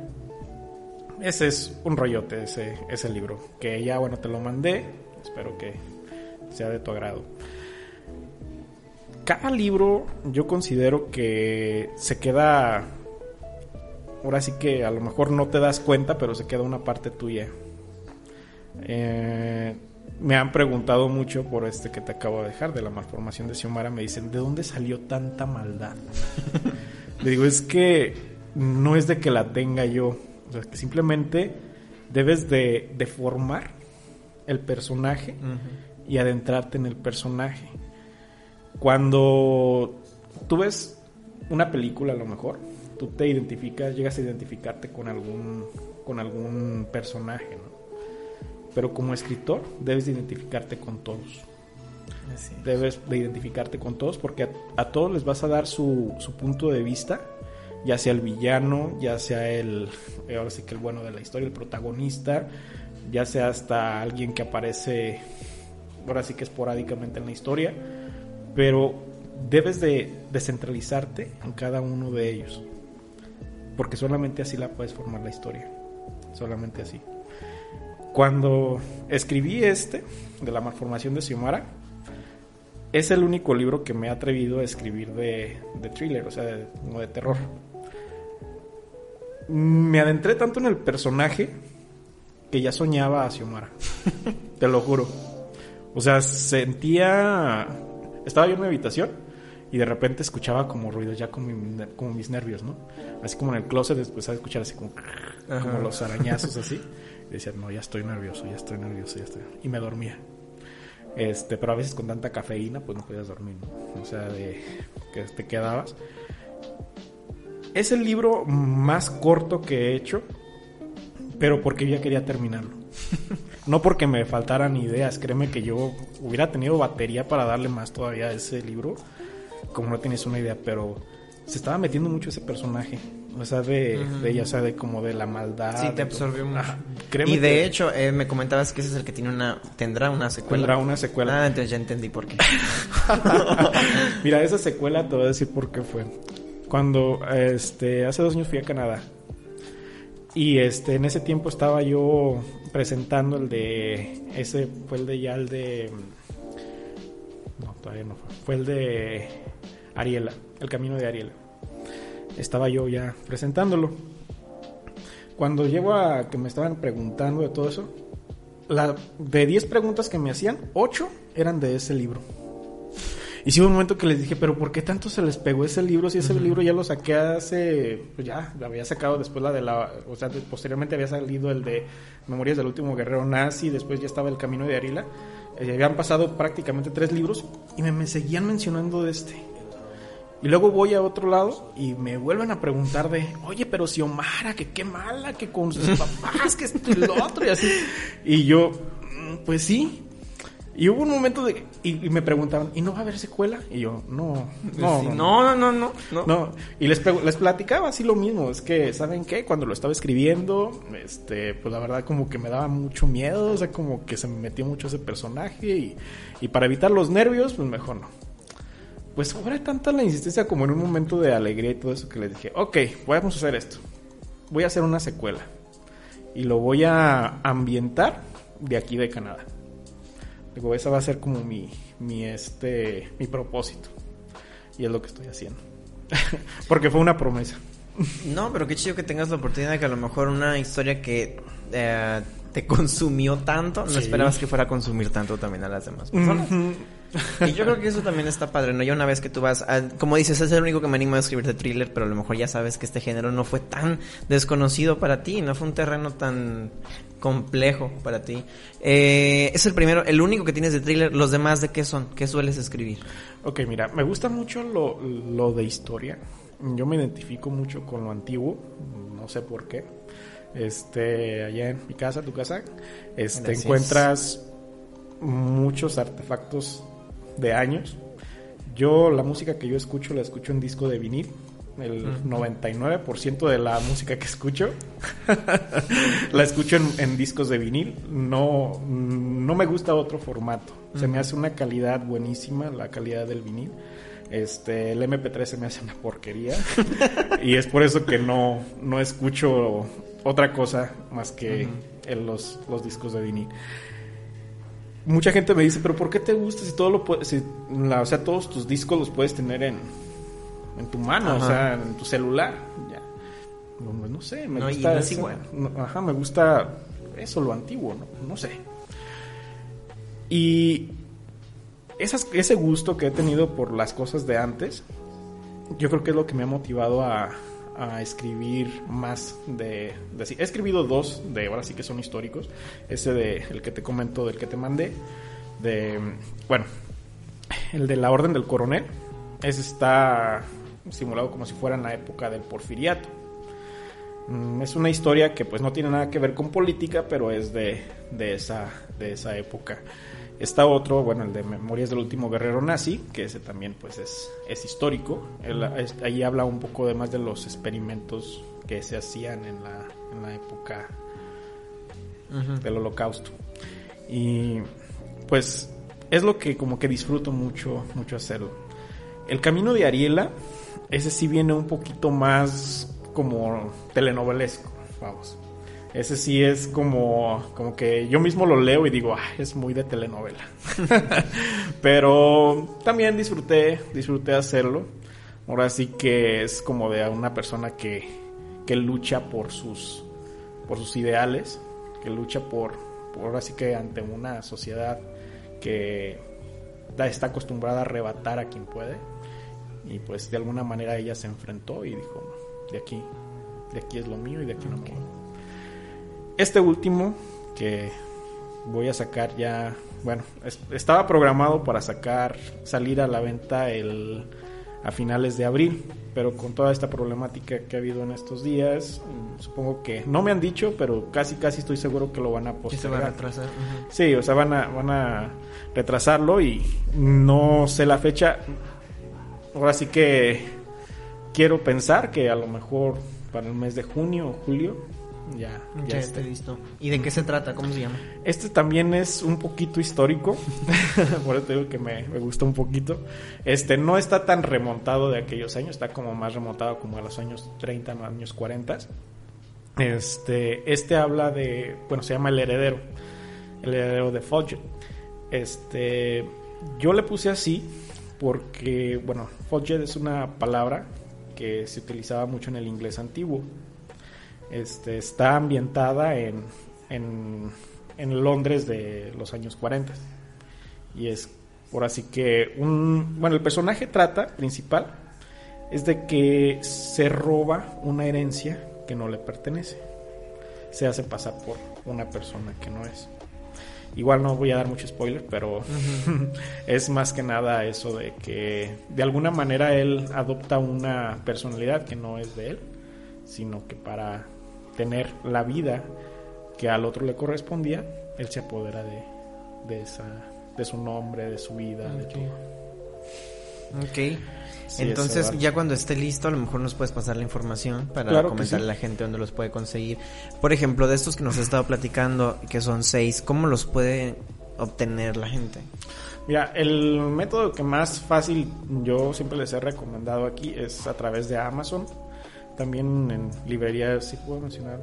Ese es un rollote, ese, ese libro, que ya, bueno, te lo mandé. Espero que sea de tu agrado cada libro yo considero que se queda ahora sí que a lo mejor no te das cuenta pero se queda una parte tuya. Eh, me han preguntado mucho por este que te acabo de dejar de la malformación de Xiomara. Me dicen de dónde salió tanta maldad [laughs] le digo es que no es de que la tenga yo. O sea, que simplemente debes de, de formar el personaje y adentrarte en el personaje cuando tú ves una película a lo mejor, tú te identificas, llegas a identificarte con algún, con algún personaje, ¿no? Pero como escritor debes de identificarte con todos. Así. Debes de identificarte con todos porque a, a todos les vas a dar su, su punto de vista, ya sea el villano, ya sea el, [laughs] ahora sí que el bueno de la historia, el protagonista, ya sea hasta alguien que aparece, ahora sí que esporádicamente en la historia, pero debes de descentralizarte en cada uno de ellos, porque solamente así la puedes formar la historia, solamente así. Cuando escribí este, de la malformación de Xiomara, es el único libro que me he atrevido a escribir de, de thriller, o sea, de, como de terror. Me adentré tanto en el personaje que ya soñaba a Xiomara. [laughs] Te lo juro. O sea, sentía... Estaba yo en mi habitación y de repente escuchaba como ruidos ya como, mi- como mis nervios, ¿no? Así como en el closet después a escuchar así como los arañazos así. Y decía, no, ya estoy nervioso, ya estoy nervioso, ya estoy... Y me dormía. Este, pero a veces con tanta cafeína, pues no podías dormir, ¿no? O sea, de que te quedabas. Es el libro más corto que he hecho, pero porque yo ya quería terminarlo. [laughs] No porque me faltaran ideas, créeme que yo hubiera tenido batería para darle más todavía a ese libro, como no tienes una idea, pero se estaba metiendo mucho ese personaje, o sea, de, de ella, o sea, de como de la maldad. Sí, te absorbió mucho. Créeme Y de que hecho, eh, me comentabas que ese es el que tiene una, tendrá una secuela. tendrá una secuela. Ah, entonces ya entendí por qué. [laughs] Mira, esa secuela te voy a decir por qué fue. Cuando este hace dos años fui a Canadá. Y este en ese tiempo estaba yo presentando el de ese fue el de ya el de no, todavía no fue. Fue el de Ariela, El camino de Ariela. Estaba yo ya presentándolo. Cuando llego a que me estaban preguntando de todo eso, la, de 10 preguntas que me hacían, 8 eran de ese libro. Y sí hubo un momento que les dije, pero ¿por qué tanto se les pegó ese libro? Si ese libro ya lo saqué hace, pues ya, lo había sacado después la de la, o sea, posteriormente había salido el de Memorias del último guerrero nazi, después ya estaba El camino de Arila. Eh, habían pasado prácticamente tres libros y me, me seguían mencionando de este. Y luego voy a otro lado y me vuelven a preguntar de, oye, pero si Omara, que qué mala, que con sus [laughs] papás, que esto y lo otro y así. Y yo, "Mm, pues sí. Y hubo un momento de, y, y me preguntaban, ¿y no va a haber secuela? Y yo, no, no, Sí, no, no, no, no, no. no, y les, les platicaba así lo mismo, es que, ¿saben qué? Cuando lo estaba escribiendo, este, pues la verdad como que me daba mucho miedo, o sea, como que se me metió mucho ese personaje y, y para evitar los nervios, pues mejor no. Pues fue tanta la insistencia como en un momento de alegría y todo eso que les dije, ok, vamos a hacer esto, voy a hacer una secuela y lo voy a ambientar de aquí de Canadá. Digo, esa va a ser como mi, mi, este, mi propósito. Y es lo que estoy haciendo. [laughs] Porque fue una promesa. No, pero qué chido que tengas la oportunidad de que a lo mejor una historia que eh, te consumió tanto, no Sí. esperabas que fuera a consumir tanto también a las demás personas. Y yo creo que eso también está padre, ¿no? Ya una vez que tú vas, a- como dices, es el único que me anima a escribir de thriller, pero a lo mejor ya sabes que este género no fue tan desconocido para ti, no fue un terreno tan complejo para ti. Eh, es el primero, el único que tienes de thriller, los demás de qué son, qué sueles escribir. Ok, mira, me gusta mucho lo, lo de historia. Yo me identifico mucho con lo antiguo, no sé por qué. Este, allá en mi casa, tu casa, este, Gracias. encuentras muchos artefactos de años. Yo, la música que yo escucho, la escucho en disco de vinil. El Ujú. 99% de la música que escucho [laughs] la escucho en, en discos de vinil. No, no me gusta otro formato. Se me hace una calidad buenísima, la calidad del vinil. Este, el MP3 se me hace una porquería. [laughs] y es por eso que no, no escucho otra cosa más que en los, los discos de vinil. Mucha gente me dice, pero ¿por qué te gusta si todo lo puedes, si la- o sea, todos tus discos los puedes tener en, en tu mano, o sea, en tu celular? Ya. No, sé, me No, gusta no es igual. Ajá, me gusta eso, lo antiguo, no, no sé. Y esas, ese gusto que he tenido por las cosas de antes, yo creo que es lo que me ha motivado a, a escribir más de, de. He escribido dos de ahora sí que son históricos. Ese de el que te comento, del que te mandé. De bueno, el de la Orden del Coronel. Ese está simulado como si fuera en la época del Porfiriato. Mm, Es una historia que pues no tiene nada que ver con política, pero es de, de, esa, de esa época. Está otro, bueno, el de Memorias del último guerrero nazi, que ese también pues es, es histórico. Él, es- ahí habla un poco además de los experimentos que se hacían en la, en la época del holocausto. Y pues es lo que como que disfruto mucho, mucho hacerlo. El camino de Ariela, ese sí viene un poquito más como telenovelesco, vamos. Ese sí es como, como que yo mismo lo leo y digo, ah, es muy de telenovela. [laughs] Pero también disfruté, disfruté hacerlo. Ahora sí que es como de una persona que, que lucha por sus, por sus ideales, que lucha por, por ahora sí que ante una sociedad que está acostumbrada a arrebatar a quien puede. Y pues de alguna manera ella se enfrentó y dijo, "No, de aquí, de aquí es lo mío y de aquí no me voy". Este último que voy a sacar ya, bueno, es- estaba programado para sacar, salir a la venta el a finales de abril, pero con toda esta problemática que ha habido en estos días, mm, supongo que no me han dicho, pero casi casi estoy seguro que lo van a Que se va a postergar. retrasar. Sí, o sea, van a, van a retrasarlo y no sé la fecha. Ahora sí que quiero pensar que a lo mejor para el mes de junio o julio ya, ya Ya está listo. ¿Y de qué se trata? ¿Cómo se llama? Este también es un poquito histórico, [laughs] por eso te digo que me, me gusta un poquito. Este no está tan remontado de aquellos años, está como más remontado como a los años 30, no, años 40. Este, este habla de, bueno, se llama El Heredero, El Heredero de Fudge. Este, yo le puse así porque, bueno, Fudge es una palabra que se utilizaba mucho en el inglés antiguo. Este, está ambientada en, en, Londres de los años 40. Y es por así que un... Bueno, el personaje trata, principal, es de que se roba una herencia que no le pertenece. Se hace pasar por una persona que no es. Igual no voy a dar mucho spoiler, pero [laughs] es más que nada eso de que de alguna manera él adopta una personalidad que no es de él, sino que para tener la vida que al otro le correspondía, él se apodera de, de esa de su nombre, de su vida, de todo. Ok. Sí, Entonces, ya cuando esté listo, a lo mejor nos puedes pasar la información para Claro comentarle sí. a la gente dónde los puede conseguir. Por ejemplo, de estos que nos has estado platicando, que son seis, ¿cómo los puede obtener la gente? Mira, el método que más fácil yo siempre les he recomendado aquí es a través de Amazon. También en librerías, ¿sí puedo mencionar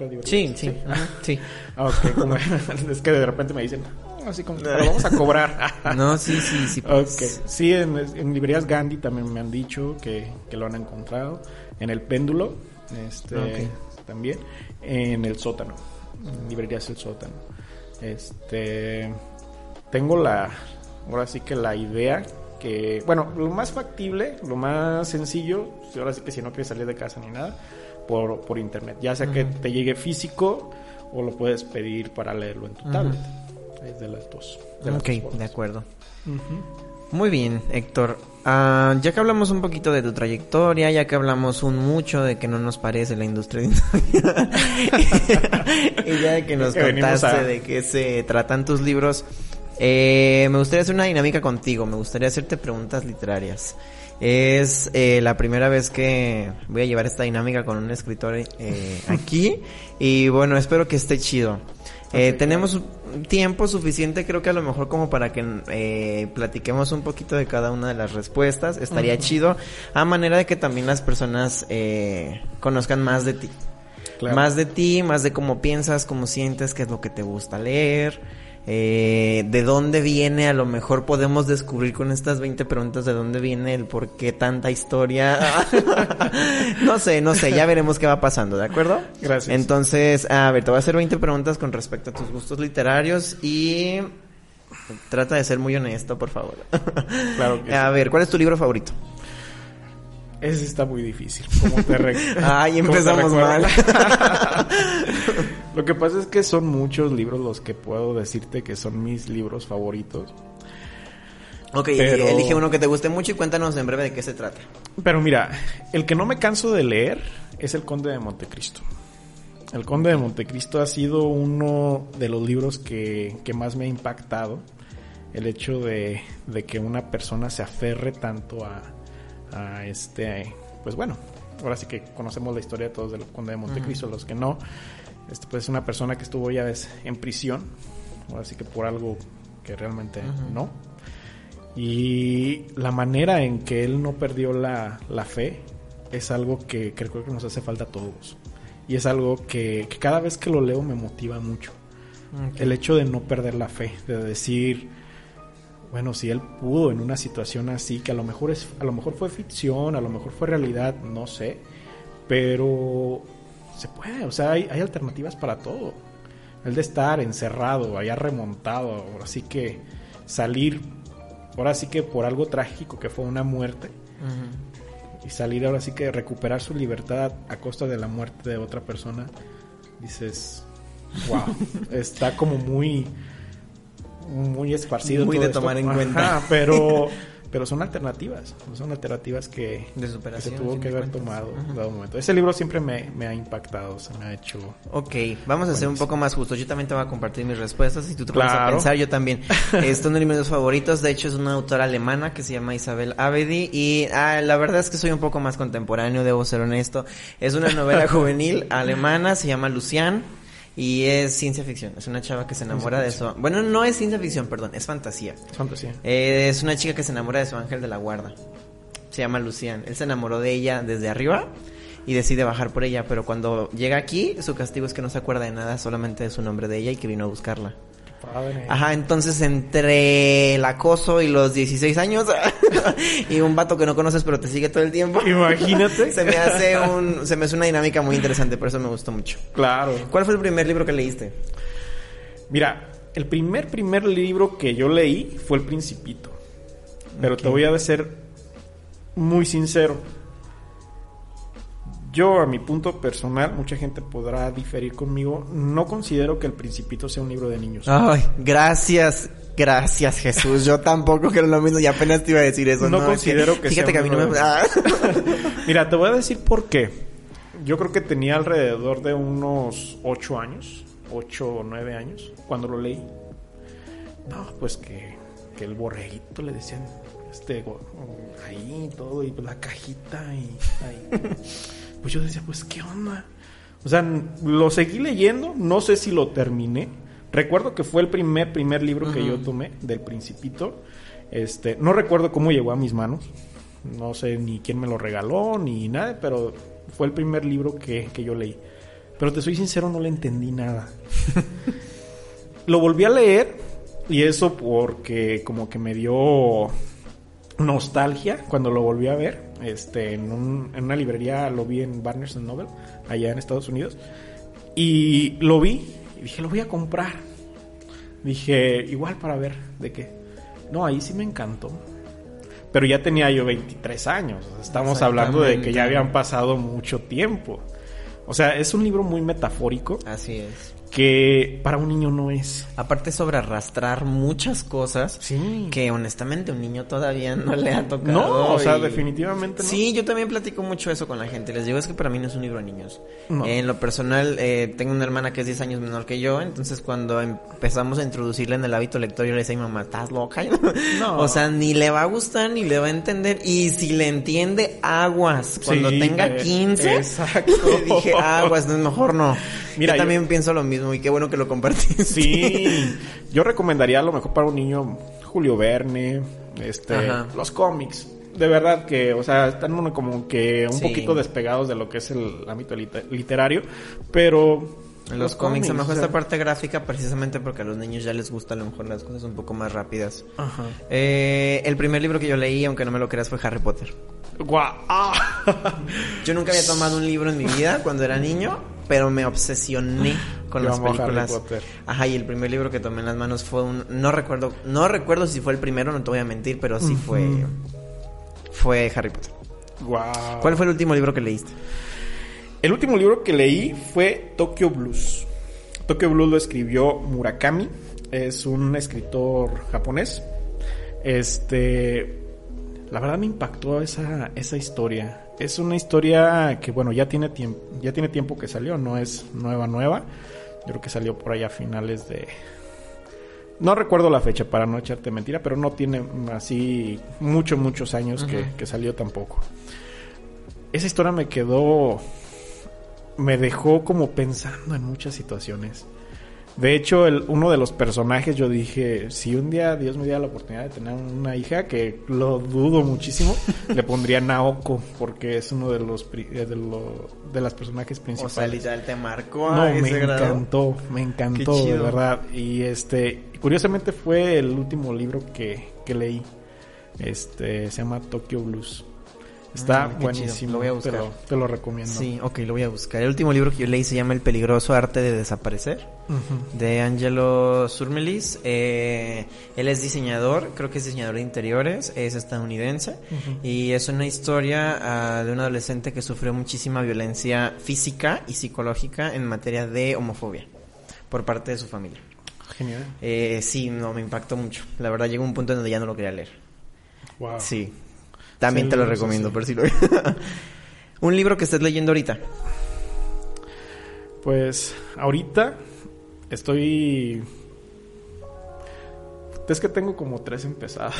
librerías? Sí, sí, ajá, sí. Ah, como- [laughs] es que de repente me dicen, "Ah, así como, pero vamos a cobrar. [laughs] No, sí, sí, sí. Pues. sí, en, en librerías Gandhi también me han dicho que, que lo han encontrado. En el péndulo, este, Ok. también. En el sótano. librerías El Sótano. Este, tengo la, ahora sí que la idea que, bueno, lo más factible, lo más sencillo, ahora sí que si no quieres salir de casa ni nada, por, por internet, ya sea que te llegue físico o lo puedes pedir para leerlo en tu tablet. Es de las dos. De las ok, dos de acuerdo. Muy bien, Héctor. Ah, ya que hablamos un poquito de tu trayectoria, ya que hablamos un mucho de que no nos parece la industria de [laughs] [laughs] y ya de que nos Que contaste a- de qué se tratan tus libros, eh, me gustaría hacer una dinámica contigo, me gustaría hacerte preguntas literarias. Es eh, la primera vez que voy a llevar esta dinámica con un escritor eh, aquí [laughs] y bueno, espero que esté chido. Eh, tenemos tiempo suficiente, creo que a lo mejor como para que eh, platiquemos un poquito de cada una de las respuestas. Estaría chido, a manera de que también las personas eh, conozcan más de ti. Claro. Más de ti, más de cómo piensas, cómo sientes, qué es lo que te gusta leer, eh, de dónde viene, a lo mejor podemos descubrir con estas 20 preguntas de dónde viene el por qué tanta historia. [laughs] no sé, no sé, ya veremos qué va pasando, ¿de acuerdo? Gracias. Entonces, a ver, te voy a hacer 20 preguntas con respecto a tus gustos literarios y trata de ser muy honesto, por favor. Claro que [laughs] a sí. ver, ¿cuál es tu libro favorito? Ese está muy difícil. Como te [laughs] Ay, te empezamos mal. [laughs] Lo que pasa es que son muchos libros los que puedo decirte que son mis libros favoritos. Ok, Pero- elige uno que te guste mucho y cuéntanos en breve de qué se trata. Pero mira, el que no me canso de leer es El Conde de Montecristo. El Conde de Montecristo ha sido uno de los libros que, que más me ha impactado. El hecho de, de que una persona se aferre tanto a, a este, pues bueno, ahora sí que conocemos la historia de todos del Conde de Montecristo, los que no, este pues es una persona que estuvo ya ves en prisión, ahora sí que por algo que realmente no. Y la manera en que él no perdió la, la fe es algo que, que creo que nos hace falta a todos. Y es algo que, que cada vez que lo leo me motiva mucho. El hecho de no perder la fe, de decir, bueno, si él pudo en una situación así, que a lo mejor es, a lo mejor fue ficción, a lo mejor fue realidad, no sé, pero se puede, o sea, hay, hay alternativas para todo. El de estar encerrado, allá remontado, ahora sí que salir, ahora sí que por algo trágico que fue una muerte, y salir ahora sí que recuperar su libertad a costa de la muerte de otra persona, dices, wow, [laughs] está como muy, muy esparcido. Muy todo de esto. tomar en Ajá, cuenta. [laughs] pero, [laughs] pero son alternativas, son alternativas que, De que se tuvo que haber tomado en dado momento. Ese libro siempre me, me ha impactado, se me ha hecho... Ok, vamos a ser un poco más justos. Yo también te voy a compartir mis respuestas y tú te pones a Claro. pensar, yo también. Estos [laughs] son de mis favoritos. De hecho, es una autora alemana que se llama Isabel Abedi. Y ah, la verdad es que soy un poco más contemporáneo, debo ser honesto. Es una novela juvenil alemana, se llama Lucian. Y es ciencia ficción. Es una chava que se enamora de su. Bueno, no es ciencia ficción, perdón, es fantasía. Es fantasía. Eh, es una chica que se enamora de su ángel de la guarda. Se llama Lucian. Él se enamoró de ella desde arriba y decide bajar por ella, pero cuando llega aquí, su castigo es que no se acuerda de nada, solamente de su nombre de ella y que vino a buscarla. Padre. Ajá, entonces entre el acoso y los 16 años [laughs] y un vato que no conoces pero te sigue todo el tiempo. Imagínate. [laughs] Se me hace un se me hace una dinámica muy interesante, por eso me gustó mucho. Claro. ¿Cuál fue el primer libro que leíste? Mira, el primer, primer libro que yo leí fue El Principito. Pero te voy a ser muy sincero. Yo, a mi punto personal, mucha gente podrá diferir conmigo. No considero que El Principito sea un libro de niños. Ay, gracias. Gracias, Jesús. Yo tampoco creo lo mismo y apenas te iba a decir eso. No considero que Fíjate sea que a mí no me... Ah. [laughs] Mira, te voy a decir por qué. Yo creo que tenía alrededor de unos 8 años, 8 o 9 años, cuando lo leí. No, pues que, que el borreguito le decían, este, ahí todo, y la cajita, y ahí. Pues yo decía, pues, ¿qué onda? O sea, lo seguí leyendo, no sé si lo terminé. Recuerdo que fue el primer, primer libro que yo tomé del Principito. Este, no recuerdo cómo llegó a mis manos. No sé ni quién me lo regaló, ni nada, pero fue el primer libro que, que yo leí. Pero te soy sincero, no le entendí nada. [laughs] lo volví a leer y eso porque como que me dio nostalgia cuando lo volví a ver. Este, en, un- en una librería lo vi en Barnes Noble, allá en Estados Unidos. Y lo vi Y dije, lo voy a comprar. Dije, igual para ver de qué. No, ahí sí me encantó. Pero ya tenía yo 23 años. Estamos hablando de que ya habían pasado mucho tiempo. O sea, es un libro muy metafórico. Así es que para un niño no es. Aparte sobre arrastrar muchas cosas sí. que honestamente un niño todavía no le ha tocado. No, o sea, definitivamente no. Sí, yo también platico mucho eso con la gente. Les digo, es que para mí no es un libro de niños. en lo personal, eh, tengo una hermana que es 10 años menor que yo, entonces cuando empezamos a introducirla en el hábito lector, yo le decía, mamá, ¿estás loca? No. [laughs] o sea, ni le va a gustar, ni le va a entender. Y si le entiende, aguas. Cuando tenga 15, eh, exacto. [laughs] dije, aguas, no es mejor no. Mira, yo también pienso lo mismo y qué bueno que lo compartiste. Sí, yo recomendaría a lo mejor para un niño Julio Verne, este, los cómics. De verdad que, o sea, están como que un poquito despegados de lo que es el ámbito literario, pero los, cómics, a lo mejor esta parte gráfica precisamente porque a los niños ya les gusta a lo mejor las cosas un poco más rápidas. Ajá. Eh, el primer libro que yo leí, aunque no me lo creas, fue Harry Potter. Guau. [laughs] yo nunca había tomado un libro en mi vida cuando era niño pero me obsesioné con las películas. Ajá, y el primer libro que tomé en las manos fue un no recuerdo, no recuerdo si fue el primero, no te voy a mentir, pero sí fue fue Harry Potter. Wow. ¿Cuál fue el último libro que leíste? El último libro que leí fue Tokyo Blues. Tokyo Blues lo escribió Murakami, es un escritor japonés. Este, la verdad me impactó esa, esa historia. Es una historia que, bueno, ya tiene, tiempo, ya tiene tiempo que salió, no es nueva, nueva. Yo creo que salió por allá a finales de... No recuerdo la fecha para no echarte mentira, pero no tiene así muchos, muchos años que, que salió tampoco. Esa historia me quedó... Me dejó como pensando en muchas situaciones. De hecho, el, uno de los personajes yo dije, si un día Dios me diera la oportunidad de tener una hija, que lo dudo muchísimo, [laughs] le pondría Naoko, porque es uno de los eh, de, de las personajes principales. O sea, literal te marcó No, me encantó, me encantó, de verdad. Y este, curiosamente fue el último libro que, que leí. Este, se llama Tokyo Blues. Está buenísimo. Lo voy a buscar. Te lo, recomiendo. Sí, ok, lo voy a buscar. El último libro que yo leí se llama El peligroso arte de desaparecer, de Angelo Surmelis. Eh, él es diseñador, creo que es diseñador de interiores, es estadounidense y es una historia ah, de un adolescente que sufrió muchísima violencia física y psicológica en materia de homofobia por parte de su familia. Genial. Eh, sí, no, me impactó mucho. La verdad llegó un punto en donde ya no lo quería leer. Wow. Sí, también te lo recomiendo, por si lo... [laughs] Un libro que estés leyendo ahorita. Pues ahorita estoy... Es que tengo como tres empezadas.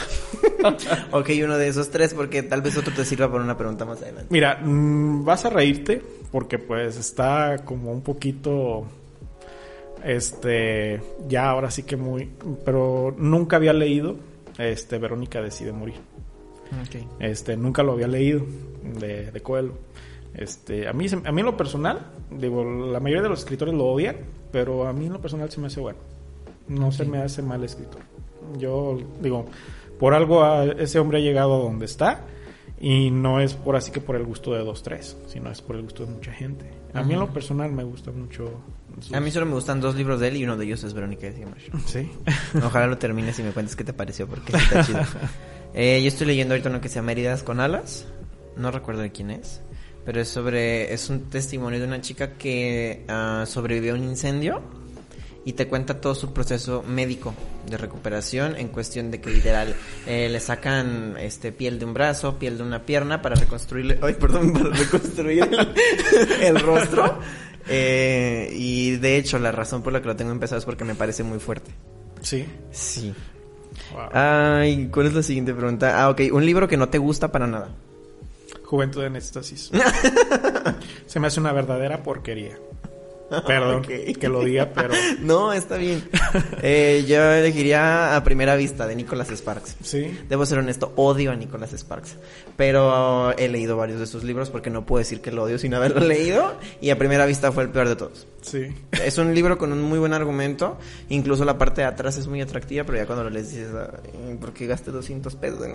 [laughs] ok, uno de esos tres porque tal vez otro te sirva para una pregunta más adelante. Mira, mm, vas a reírte porque pues está como un poquito... Este, ya ahora sí que muy... Pero nunca había leído este Verónica decide morir. Este, nunca lo había leído de, de Coelho. Este, a mí, a mí en lo personal, digo, la mayoría de los escritores lo odian, pero a mí en lo personal se me hace bueno. No se me hace mal escritor. Yo digo, por algo ese hombre ha llegado a donde está y no es por así que por el gusto de dos, tres, sino es por el gusto de mucha gente. A mí en lo personal me gusta mucho. A mí solo me gustan dos libros de él y uno de ellos es Verónica de Sí. Ojalá lo termines y me cuentes qué te pareció porque está [laughs] chido. Eh, yo estoy leyendo ahorita uno que se llama Heridas con alas. No recuerdo de quién es. Pero es sobre. Es un testimonio de una chica que uh, sobrevivió a un incendio. Y te cuenta todo su proceso médico de recuperación en cuestión de que literal eh, le sacan este piel de un brazo, piel de una pierna para reconstruirle, ay perdón, [laughs] para reconstruir el, rostro. Eh, y de hecho la razón por la que lo tengo empezado es porque me parece muy fuerte. Sí. Sí. Ay, ¿cuál es la siguiente pregunta? Ah, ok, un libro que no te gusta para nada. Juventud en éxtasis. [laughs] Se me hace una verdadera porquería. [laughs] Perdón que lo diga, pero... [laughs] No, está bien. Eh, yo elegiría A Primera Vista de Nicholas Sparks. Sí. Debo ser honesto, odio a Nicholas Sparks. Pero he leído varios de sus libros porque no puedo decir que lo odio sin haberlo [laughs] leído. Y A Primera Vista fue el peor de todos. Sí. Es un libro con un muy buen argumento. Incluso la parte de atrás es muy atractiva, pero ya cuando lo lees dices, ¿por qué gasté 200 pesos?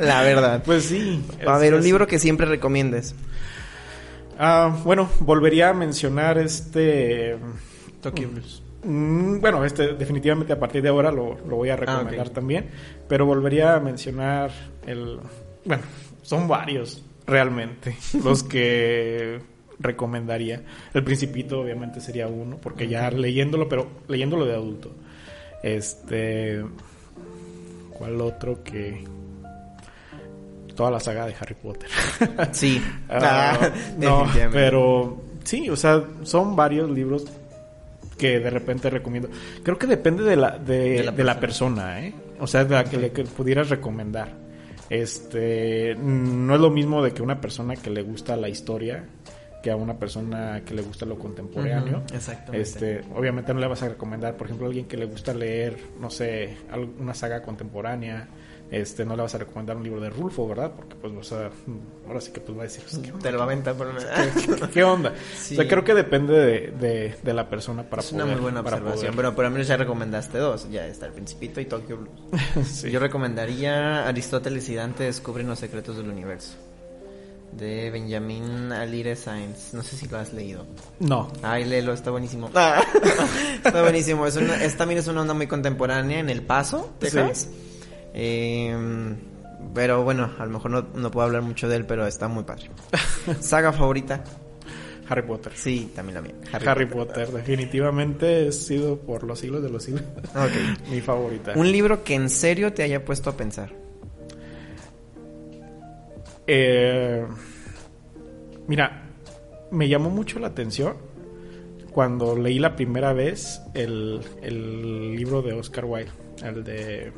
la verdad. Pues sí. A ver, un libro que siempre recomiendes. Ah, bueno, volvería a mencionar este... Tokyo Blues. Mm, Bueno, este definitivamente a partir de ahora lo, lo voy a recomendar Ah, ok. también, pero volvería a mencionar el... Bueno, son varios realmente [laughs] los que recomendaría. El Principito obviamente sería uno, porque ya leyéndolo, pero leyéndolo de adulto. Este... ¿Cuál otro que... Toda la saga de Harry Potter. [laughs] Sí. Ah, Ah, no, pero sí, o sea, son varios libros que de repente recomiendo. Creo que depende de la, de, De la de la persona, ¿eh? O sea, de la que le que pudieras recomendar. Este, mm, no es lo mismo de que una persona que le gusta la historia que a una persona que le gusta lo contemporáneo. Exactamente. Este, obviamente no le vas a recomendar, por ejemplo, a alguien que le gusta leer, no sé, una saga contemporánea, este, no le vas a recomendar un libro de Rulfo, ¿verdad? Porque pues, o sea, ahora sí que pues va a decir, pues, ¿qué, Te lo va a aventar por una... qué- qué onda? Sí. O sea, creo que depende de, de, de la persona para Es poder. una muy buena observación, pero por lo menos ya recomendaste dos. Ya está El Principito y Tokyo Blues. [laughs] Sí. Yo recomendaría Aristóteles y Dante descubren los secretos del universo. De Benjamin Alire Sainz. No sé si lo has leído. No. Ay, léelo, está buenísimo. [laughs] está buenísimo. Es, una- es- también es una onda muy contemporánea en El Paso, Texas. Eh, pero bueno, a lo mejor no, no puedo hablar mucho de él, pero está muy padre. [laughs] Saga favorita. Harry Potter. Sí, también la mía. Harry, Potter. definitivamente he sido por los siglos de los siglos Ok. [laughs] mi favorita. Un libro que en serio te haya puesto a pensar. Eh, mira, me llamó mucho la atención cuando leí la primera vez el, el libro de Oscar Wilde, el de...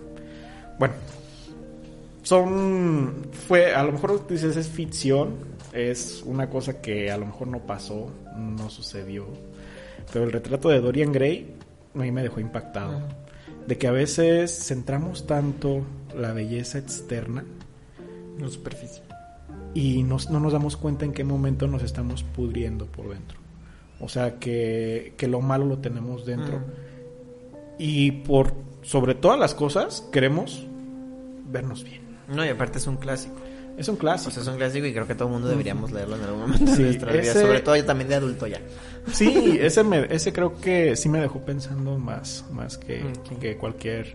Bueno, son... Fue, a lo mejor dices es ficción, es una cosa que a lo mejor no pasó, no sucedió, pero el retrato de Dorian Gray a mí me dejó impactado. De que a veces centramos tanto la belleza externa La superficie. y nos- no nos damos cuenta en qué momento nos estamos pudriendo por dentro. O sea, que, que lo malo lo tenemos dentro. Y por sobre todas las cosas, queremos vernos bien. No, y aparte es un clásico. Es un O clásico. sea, es un clásico y creo que todo el mundo deberíamos leerlo en algún momento Sí, de nuestra vida. ese- Sobre todo yo también de adulto ya. Sí, ese, me- ese creo que sí me dejó pensando más, más que, Ok. que cualquier...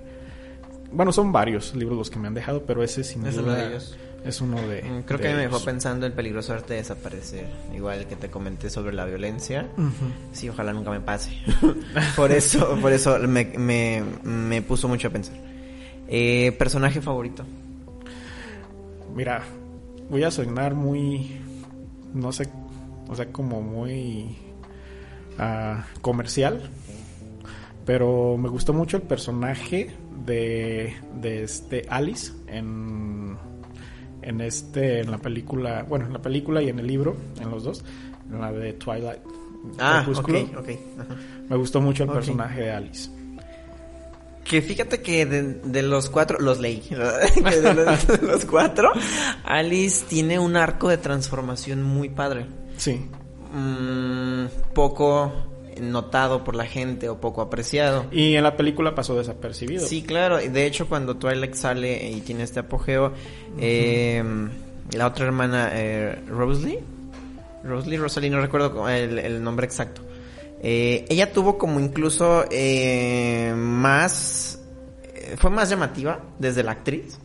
Bueno, son varios libros los que me han dejado, pero ese sin Es uno duda de ellos. Es uno de... Mm, Creo de que me dejó pensando el peligroso arte de desaparecer. Igual que te comenté sobre la violencia. Sí, ojalá nunca me pase. [laughs] por eso, por eso me, me, me puso mucho a pensar. Eh, personaje favorito. Mira, voy a sonar muy, no sé, o sea, como muy ah, comercial, pero me gustó mucho el personaje de, de este Alice en, en este, en la película, bueno, en la película y en el libro, en los dos, en la de Twilight. Ah, ok, Crepúsculo. ok. ajá. Me gustó mucho el personaje de Alice. Que fíjate que de, de los cuatro, los leí, [laughs] que de los, de los cuatro, Alice tiene un arco de transformación muy padre. Sí, Mm, poco notado por la gente o poco apreciado. y en la película pasó desapercibido. Sí, claro. y De hecho, cuando Twilight sale y tiene este apogeo, eh, la otra hermana, eh, Rosalie, Rosalie, Rosalie, no recuerdo el, el nombre exacto. Eh, ella tuvo como incluso eh, más, fue más llamativa desde la actriz.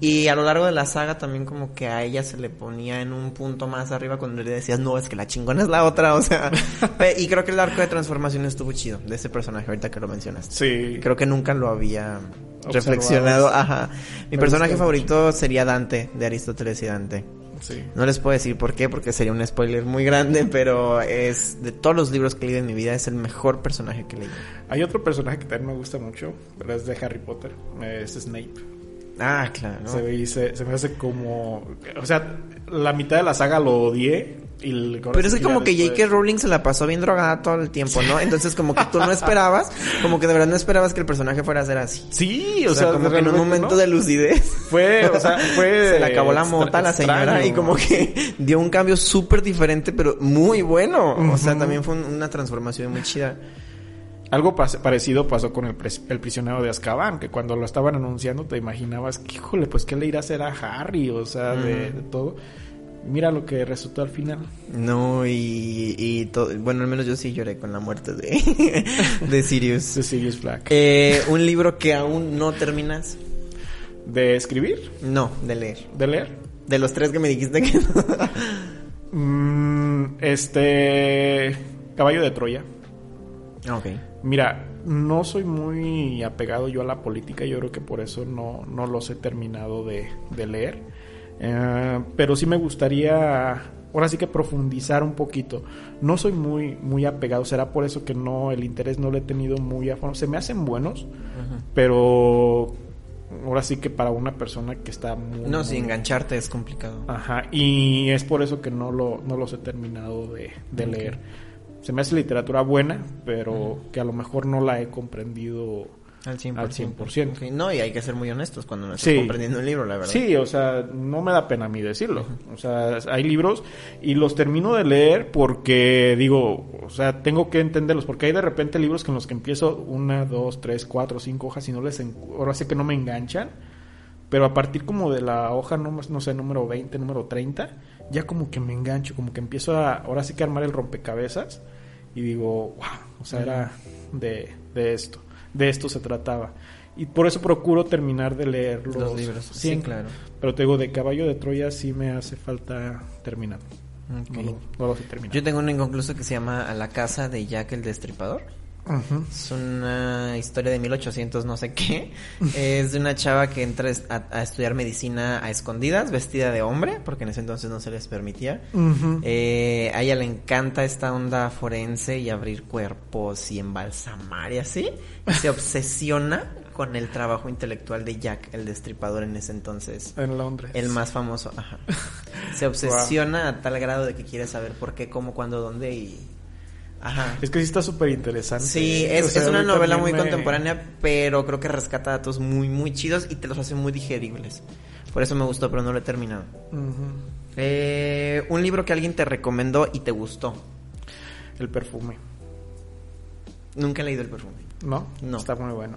Y a lo largo de la saga también como que a ella se le ponía en un punto más arriba cuando le decías, no, es que la chingona es la otra, o sea. [laughs] y creo que el arco de transformación estuvo chido de ese personaje ahorita que lo mencionaste. Sí. Creo que nunca lo había Observado. reflexionado. Ajá. Mi personaje favorito sería Dante, de Aristóteles y Dante. Sí. No les puedo decir por qué, porque sería un spoiler muy grande, pero es de todos los libros que he leído en mi vida, es el mejor personaje que he leído. Hay otro personaje que también me gusta mucho, pero es de Harry Potter, es Snape. Ah, claro. Se, ve- se, se me hace como... O sea, la mitad de la saga lo odié y... Pero es que como que J.K. Rowling se la pasó bien drogada todo el tiempo, ¿no? Entonces como que tú no esperabas, como que de verdad no esperabas que el personaje fuera a ser así. Sí, O, sea, como que en un momento ¿no? de lucidez Fue, o sea, [laughs] fue... se le acabó la mota a la señora extraño. y como que dio un cambio súper diferente, pero muy bueno. O sea, también fue un- una transformación muy chida. Algo parecido pasó con el, prisionero de Azkaban, que cuando lo estaban anunciando te imaginabas que, híjole, pues qué le irá a hacer a Harry, o sea, de, de todo. Mira lo que resultó al final. No, y, y todo, bueno, al menos yo sí lloré con la muerte de, [laughs] de Sirius. De Sirius Black. Eh, un libro que aún no terminas. ¿De escribir? No, de leer. ¿De leer? De los tres que me dijiste que no. [laughs] Mm, este. Caballo de Troya. Ok. Mira, no soy muy apegado yo a la política, yo creo que por eso no, no los he terminado de, de leer. Eh, pero sí me gustaría, ahora sí que profundizar un poquito. No soy muy, muy apegado, será por eso que no, el interés no lo he tenido muy a fondo. Se me hacen buenos, pero ahora sí que para una persona que está muy... No, muy- si engancharte es complicado. Ajá, y es por eso que no, lo, no los he terminado de, leer. Se me hace literatura buena, pero que a lo mejor no la he comprendido Al 100%. al 100%. Ok, No, y hay que ser muy honestos cuando no estás Sí. comprendiendo un libro, la verdad. Sí, o sea, no me da pena a mí decirlo. O sea, hay libros y los termino de leer porque digo, o sea, tengo que entenderlos. Porque hay de repente libros con los que empiezo una, dos, tres, cuatro, cinco hojas y no les... en- Ahora sí que no me enganchan. Pero a partir como de la hoja, no, no sé, número 20, número 30, ya como que me engancho, como que empiezo a, ahora sí que armar el rompecabezas y digo, wow, o sea, era de, de esto, de esto se trataba. Y por eso procuro terminar de leer los, Los libros. Sí, claro. Pero te digo, de Caballo de Troya sí me hace falta terminar. Ok. No, lo, no lo sé terminar. Yo tengo un inconcluso que se llama A la casa de Jack el Destripador. Es una historia de 1800 no sé qué. [laughs] es de una chava que entra a, a estudiar medicina a escondidas, vestida de hombre, porque en ese entonces no se les permitía. Eh, a ella le encanta esta onda forense y abrir cuerpos y embalsamar y así. Y se [laughs] obsesiona con el trabajo intelectual de Jack, el destripador en ese entonces. En Londres. El más famoso, ajá. [laughs] Se obsesiona a tal grado de que quiere saber por qué, cómo, cuándo, dónde y... Ajá. Es que sí está súper interesante. Sí, O es, sea, es una novela muy me- contemporánea, pero creo que rescata datos muy, muy chidos y te los hace muy digeribles. Por eso me gustó, pero no lo he terminado. Eh, un libro que alguien te recomendó y te gustó. El perfume. Nunca he leído el perfume. ¿No? No. Está muy bueno.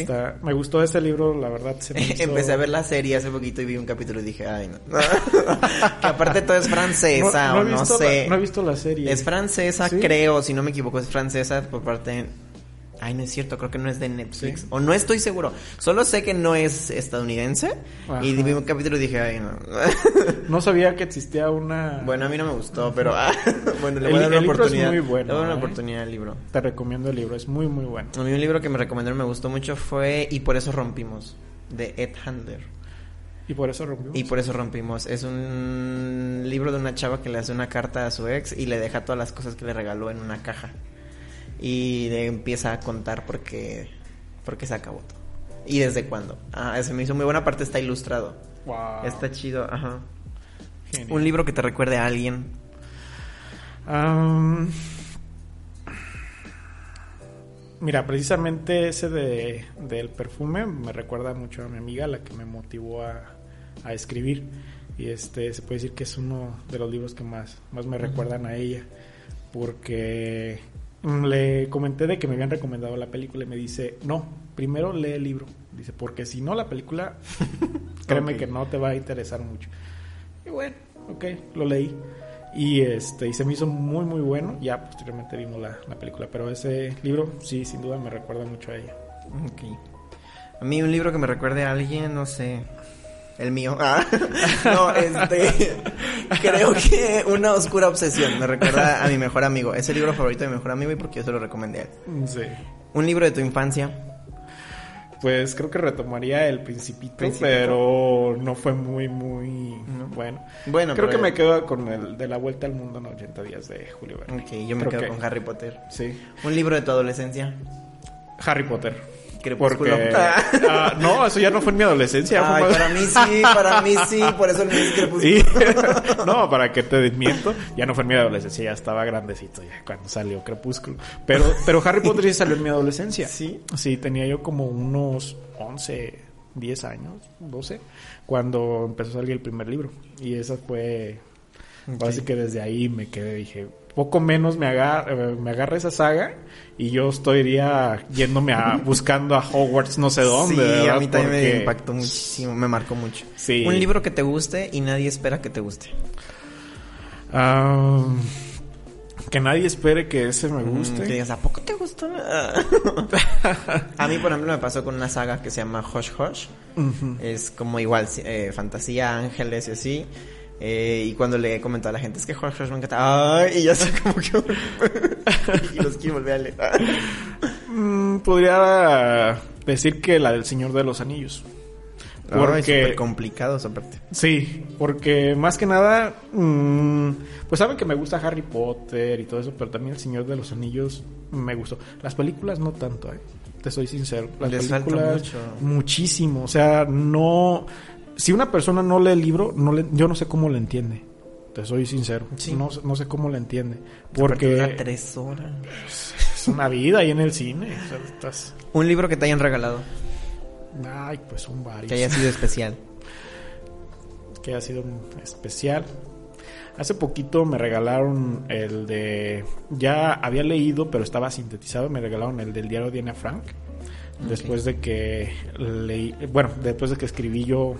Está- me gustó este libro, la verdad. Se me [laughs] hizo- Empecé a ver la serie hace poquito y vi un capítulo y dije, ay, no. [laughs] [laughs] que aparte todo es francesa he o no sé. la- no he visto la serie. Es francesa, ¿Sí? creo, si no me equivoco, es francesa por parte... Ay, no es cierto, creo que no es de Netflix. Sí. O no estoy seguro. Solo sé que no es estadounidense. Ajá. Y vi un capítulo y dije, ay, no. [laughs] No sabía que existía una... bueno, a mí no me gustó, pero... ah, [laughs] bueno, le voy a dar una el libro es oportunidad. muy bueno, Le voy a dar una ¿eh? oportunidad al libro. Te recomiendo el libro, es muy, muy bueno. A mí un libro que me recomendaron me gustó mucho fue Y por eso rompimos, de Ed Handler. Y por eso rompimos. Y por eso rompimos. Es un libro de una chava que le hace una carta a su ex y le deja todas las cosas que le regaló en una caja. Y empieza a contar por qué, por qué se acabó todo. Y desde cuándo. Ah, se me hizo muy buena parte, está ilustrado. Wow. Está chido, ajá. Genial. Un libro que te recuerde a alguien. Am, mira, precisamente ese de, del perfume me recuerda mucho a mi amiga, la que me motivó a, a escribir. Y este se puede decir que es uno de los libros que más, más me recuerdan a ella. Porque le comenté de que me habían recomendado la película y me dice, no, primero lee el libro. Dice, porque si no la película, [laughs] créeme que no te va a interesar mucho. Y bueno, ok, lo leí. Y este y se me hizo muy muy bueno. Ya posteriormente vimos la, la película. Pero ese libro, sí, sin duda me recuerda mucho a ella. Ok. A mí un libro que me recuerde a alguien, no sé. El mío. Ah. [laughs] No, este. Creo que una oscura obsesión. Me recuerda a mi mejor amigo. Es el libro favorito de mi mejor amigo y porque yo se lo recomendé a él. Sí. Un libro de tu infancia. Pues creo que retomaría el Principito, Principito. pero no fue muy, muy No. bueno. Bueno, creo pero- que me quedo con el de la vuelta al mundo en 80 días de Julio Verne. Ok, yo me Creo quedo que- con Harry Potter. Sí. Un libro de tu adolescencia. Harry Potter. Crepúsculo. Porque ah, no, eso ya no fue en mi adolescencia. Ay, para mí sí, para mí sí, por eso el mío es Crepúsculo. Y- [laughs] no, para que te desmiento, ya no fue en mi adolescencia, ya estaba grandecito ya cuando salió Crepúsculo. Pero, pero Harry Potter sí salió en mi adolescencia. Sí. Sí, tenía yo como unos 11, 10 años, 12, cuando empezó a salir el primer libro. Y esa fue. Así que desde ahí me quedé, dije, poco menos me agarra, me agarra esa saga y yo estaría yéndome a [laughs] buscando a Hogwarts no sé dónde. Sí, ¿verdad? a mí también Porque- me impactó muchísimo, me marcó mucho. Sí. Un libro que te guste y nadie espera que te guste. Ah, que nadie espere que ese me guste. Mm, que digas, ¿a poco te gustó? [laughs] a mí, por ejemplo, me pasó con una saga que se llama Hush Hush. Es como igual, eh, fantasía, ángeles y así. Eh, y cuando le he comentado a la gente, es que Hush me encanta. Ay, y ya sé como que... [laughs] y los quiero volver a leer. Mm, podría decir que la del Señor de los Anillos. Porque... Complicado esa parte. Sí, porque más que nada, mm, pues saben que me gusta Harry Potter y todo eso, pero también El Señor de los Anillos me gustó. Las películas no tanto, eh. Te soy sincero. Las Les películas mucho. muchísimo. O sea, no. Si una persona no lee el libro, no le- yo no sé cómo le entiende. Te soy sincero. Sí. No, no sé cómo le entiende. Porque tres horas. es una vida ahí en el cine. O sea, estás. Un libro que te hayan regalado, Ay, pues son varios. que haya sido especial. que ha sido especial. Hace poquito me regalaron el de... Ya había leído, pero estaba sintetizado. Me regalaron el del diario de Ana Frank. Después de que leí... Bueno, después de que escribí yo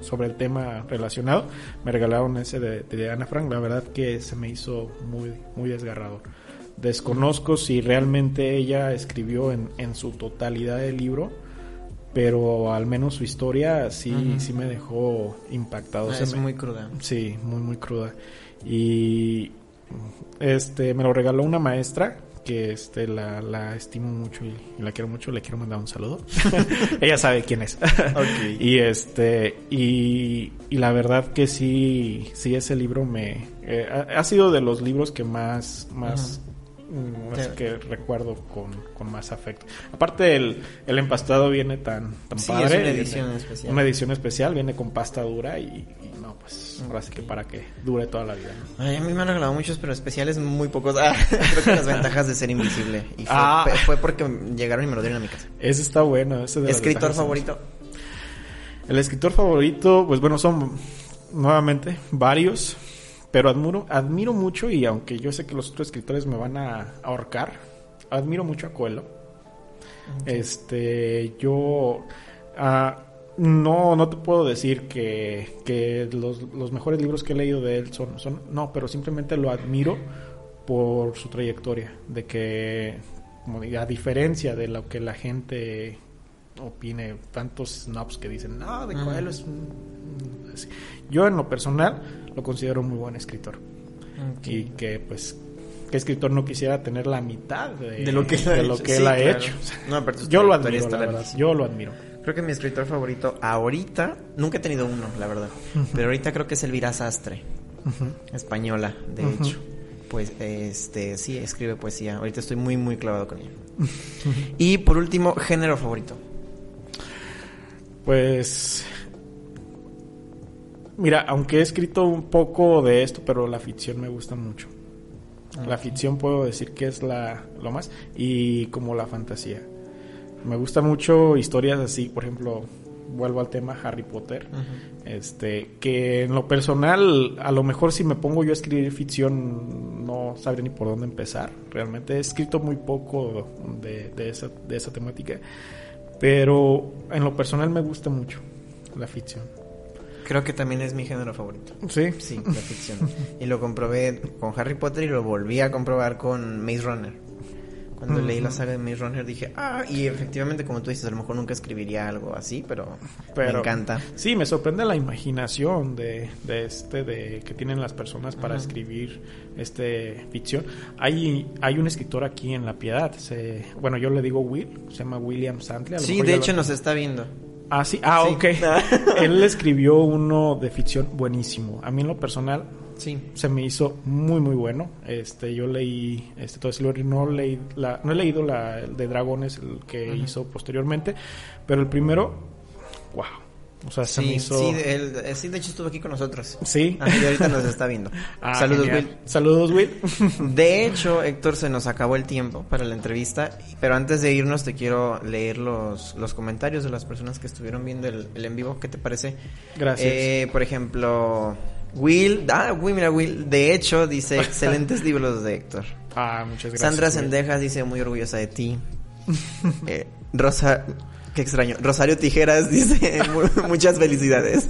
sobre el tema relacionado, me regalaron ese de, de Ana Frank. La verdad que se me hizo muy, muy desgarrador. Desconozco si realmente ella escribió en, en su totalidad el libro, pero al menos su historia sí, Ujú. sí me dejó impactado. Ah, Se es me- muy cruda. Sí, muy, muy cruda. Y este me lo regaló una maestra que este la, la estimo mucho y, y la quiero mucho, le quiero mandar un saludo. [laughs] Ella sabe quién es. [laughs] Y este y, y la verdad que sí sí ese libro me eh, ha, ha sido de los libros que más más mm, que recuerdo con, con más afecto. Aparte el, el empastado viene tan, tan Sí, padre. es una viene- edición especial. Una edición especial, viene con pasta dura y, y no, pues ahora sí que para que dure toda la vida. ¿no? Ay, a mí me han regalado muchos, pero especiales muy pocos. Ah, [laughs] creo que las ventajas de ser invisible. Y fue, Ah. fue- porque llegaron y me lo dieron a mi casa. Ese está bueno. Ese de ¿Escritor favorito? El escritor favorito, pues bueno, son nuevamente varios, pero admiro, admiro mucho y aunque yo sé que los otros escritores me van a ahorcar, admiro mucho a Coelho. Este, yo ah, no, no te puedo decir que, que los, los mejores libros que he leído de él son, son, no, pero simplemente lo admiro por su trayectoria, de que, como diga, a diferencia de lo que la gente opine, tantos snobs que dicen, no, de. Coelho es un... así". Yo en lo personal lo considero un muy buen escritor y que pues qué escritor no quisiera tener la mitad de, De lo que él ha de lo hecho. que Sí, él ha claro. hecho. No, pero su yo lo admiro, la verdad. Yo lo admiro. Creo que mi escritor favorito ahorita, nunca he tenido uno, la verdad. Pero ahorita creo que es Elvira Sastre, española, de hecho. Pues, este, sí, escribe poesía. Ahorita estoy muy, muy clavado con ella. y por último, género favorito. Pues mira, aunque he escrito un poco de esto, pero la ficción me gusta mucho. La ficción puedo decir que es la lo más y como la fantasía. Me gusta mucho historias así, por ejemplo, vuelvo al tema Harry Potter. Este, que en lo personal, a lo mejor si me pongo yo a escribir ficción, no sabré ni por dónde empezar. Realmente he escrito muy poco de, de esa, de esa temática. Pero en lo personal me gusta mucho la ficción. Creo que también es mi género favorito. Sí. Sí, la ficción. y lo comprobé con Harry Potter y lo volví a comprobar con Maze Runner. Cuando leí la saga de Maze Runner dije, ah, y efectivamente, como tú dices, a lo mejor nunca escribiría algo así, pero, Pero- me encanta. Sí, me sorprende la imaginación de, de este de que tienen las personas para escribir este ficción. Hay hay un escritor aquí en La Piedad, se, bueno, yo le digo Will, se llama William Santley. Sí, de hecho lo- nos está viendo. Ah, sí, ah, Sí. ok. [laughs] Él escribió uno de ficción buenísimo. A mí en lo personal Sí. se me hizo muy muy bueno. Este, yo leí este todo y no leí la, no he leído la el de dragones el que hizo posteriormente, pero el primero, wow. O sea, se me hizo sí, de, él- eh, sí, de hecho estuvo aquí con nosotros. Sí. Ah, y ahorita nos está viendo. [laughs] Ah, Saludos, genial. Saludos, Will. Will. [laughs] De hecho, Héctor, se nos acabó el tiempo para la entrevista, pero antes de irnos te quiero leer los, los comentarios de las personas que estuvieron viendo el, el en vivo. ¿Qué te parece? Gracias. Eh, por ejemplo, Will, ah, Will, mira, Will, de hecho, dice, [laughs] excelentes libros de Héctor. Ah, muchas gracias. Sandra. Sendejas dice, muy orgullosa de ti. [laughs] Eh, Rosa, qué extraño. Rosario Tijeras [laughs] dice, mu- muchas felicidades.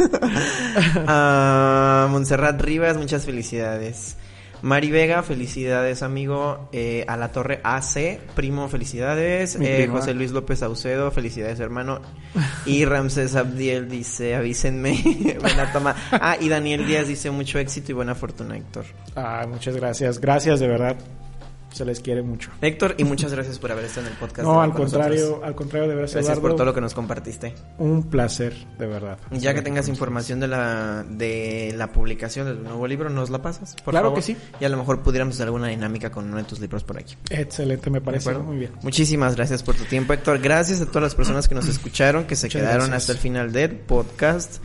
Ah, Montserrat Rivas, muchas felicidades. Mari Vega, felicidades amigo. Eh, a la Torre AC, primo, felicidades. Eh. José Luis López Saucedo, felicidades hermano. Y [laughs] Ramsés Abdiel dice, avísenme. [laughs] buena toma. Ah, y Daniel Díaz dice, mucho éxito y buena fortuna Héctor. Ah, muchas gracias. Gracias, de verdad. Se les quiere mucho. Héctor, y muchas gracias por haber estado en el podcast. No, al con contrario, nosotros. al contrario, de verdad, Gracias Eduardo, por todo lo que nos compartiste. Un placer, de verdad. Ya que tengas información de la de la publicación del nuevo libro, ¿nos la pasas? Por Claro favor? que sí. Y a lo mejor pudiéramos hacer alguna dinámica con uno de tus libros por aquí. Excelente, me ¿De parece muy bien. Muchísimas gracias por tu tiempo, Héctor. Gracias a todas las personas que nos escucharon, que se Muchas quedaron gracias. hasta el final del podcast.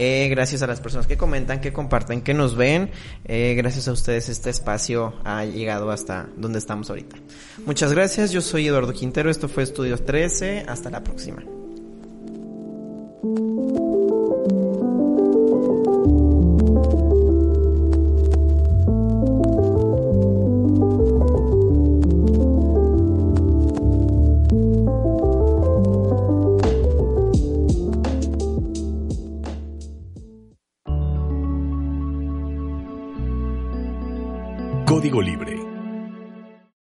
Eh, gracias a las personas que comentan, que comparten, que nos ven. Eh, gracias a ustedes este espacio ha llegado hasta donde estamos ahorita. Muchas gracias. Yo soy Eduardo Quintero. Esto fue Estudios 13. Hasta la próxima. Código Libre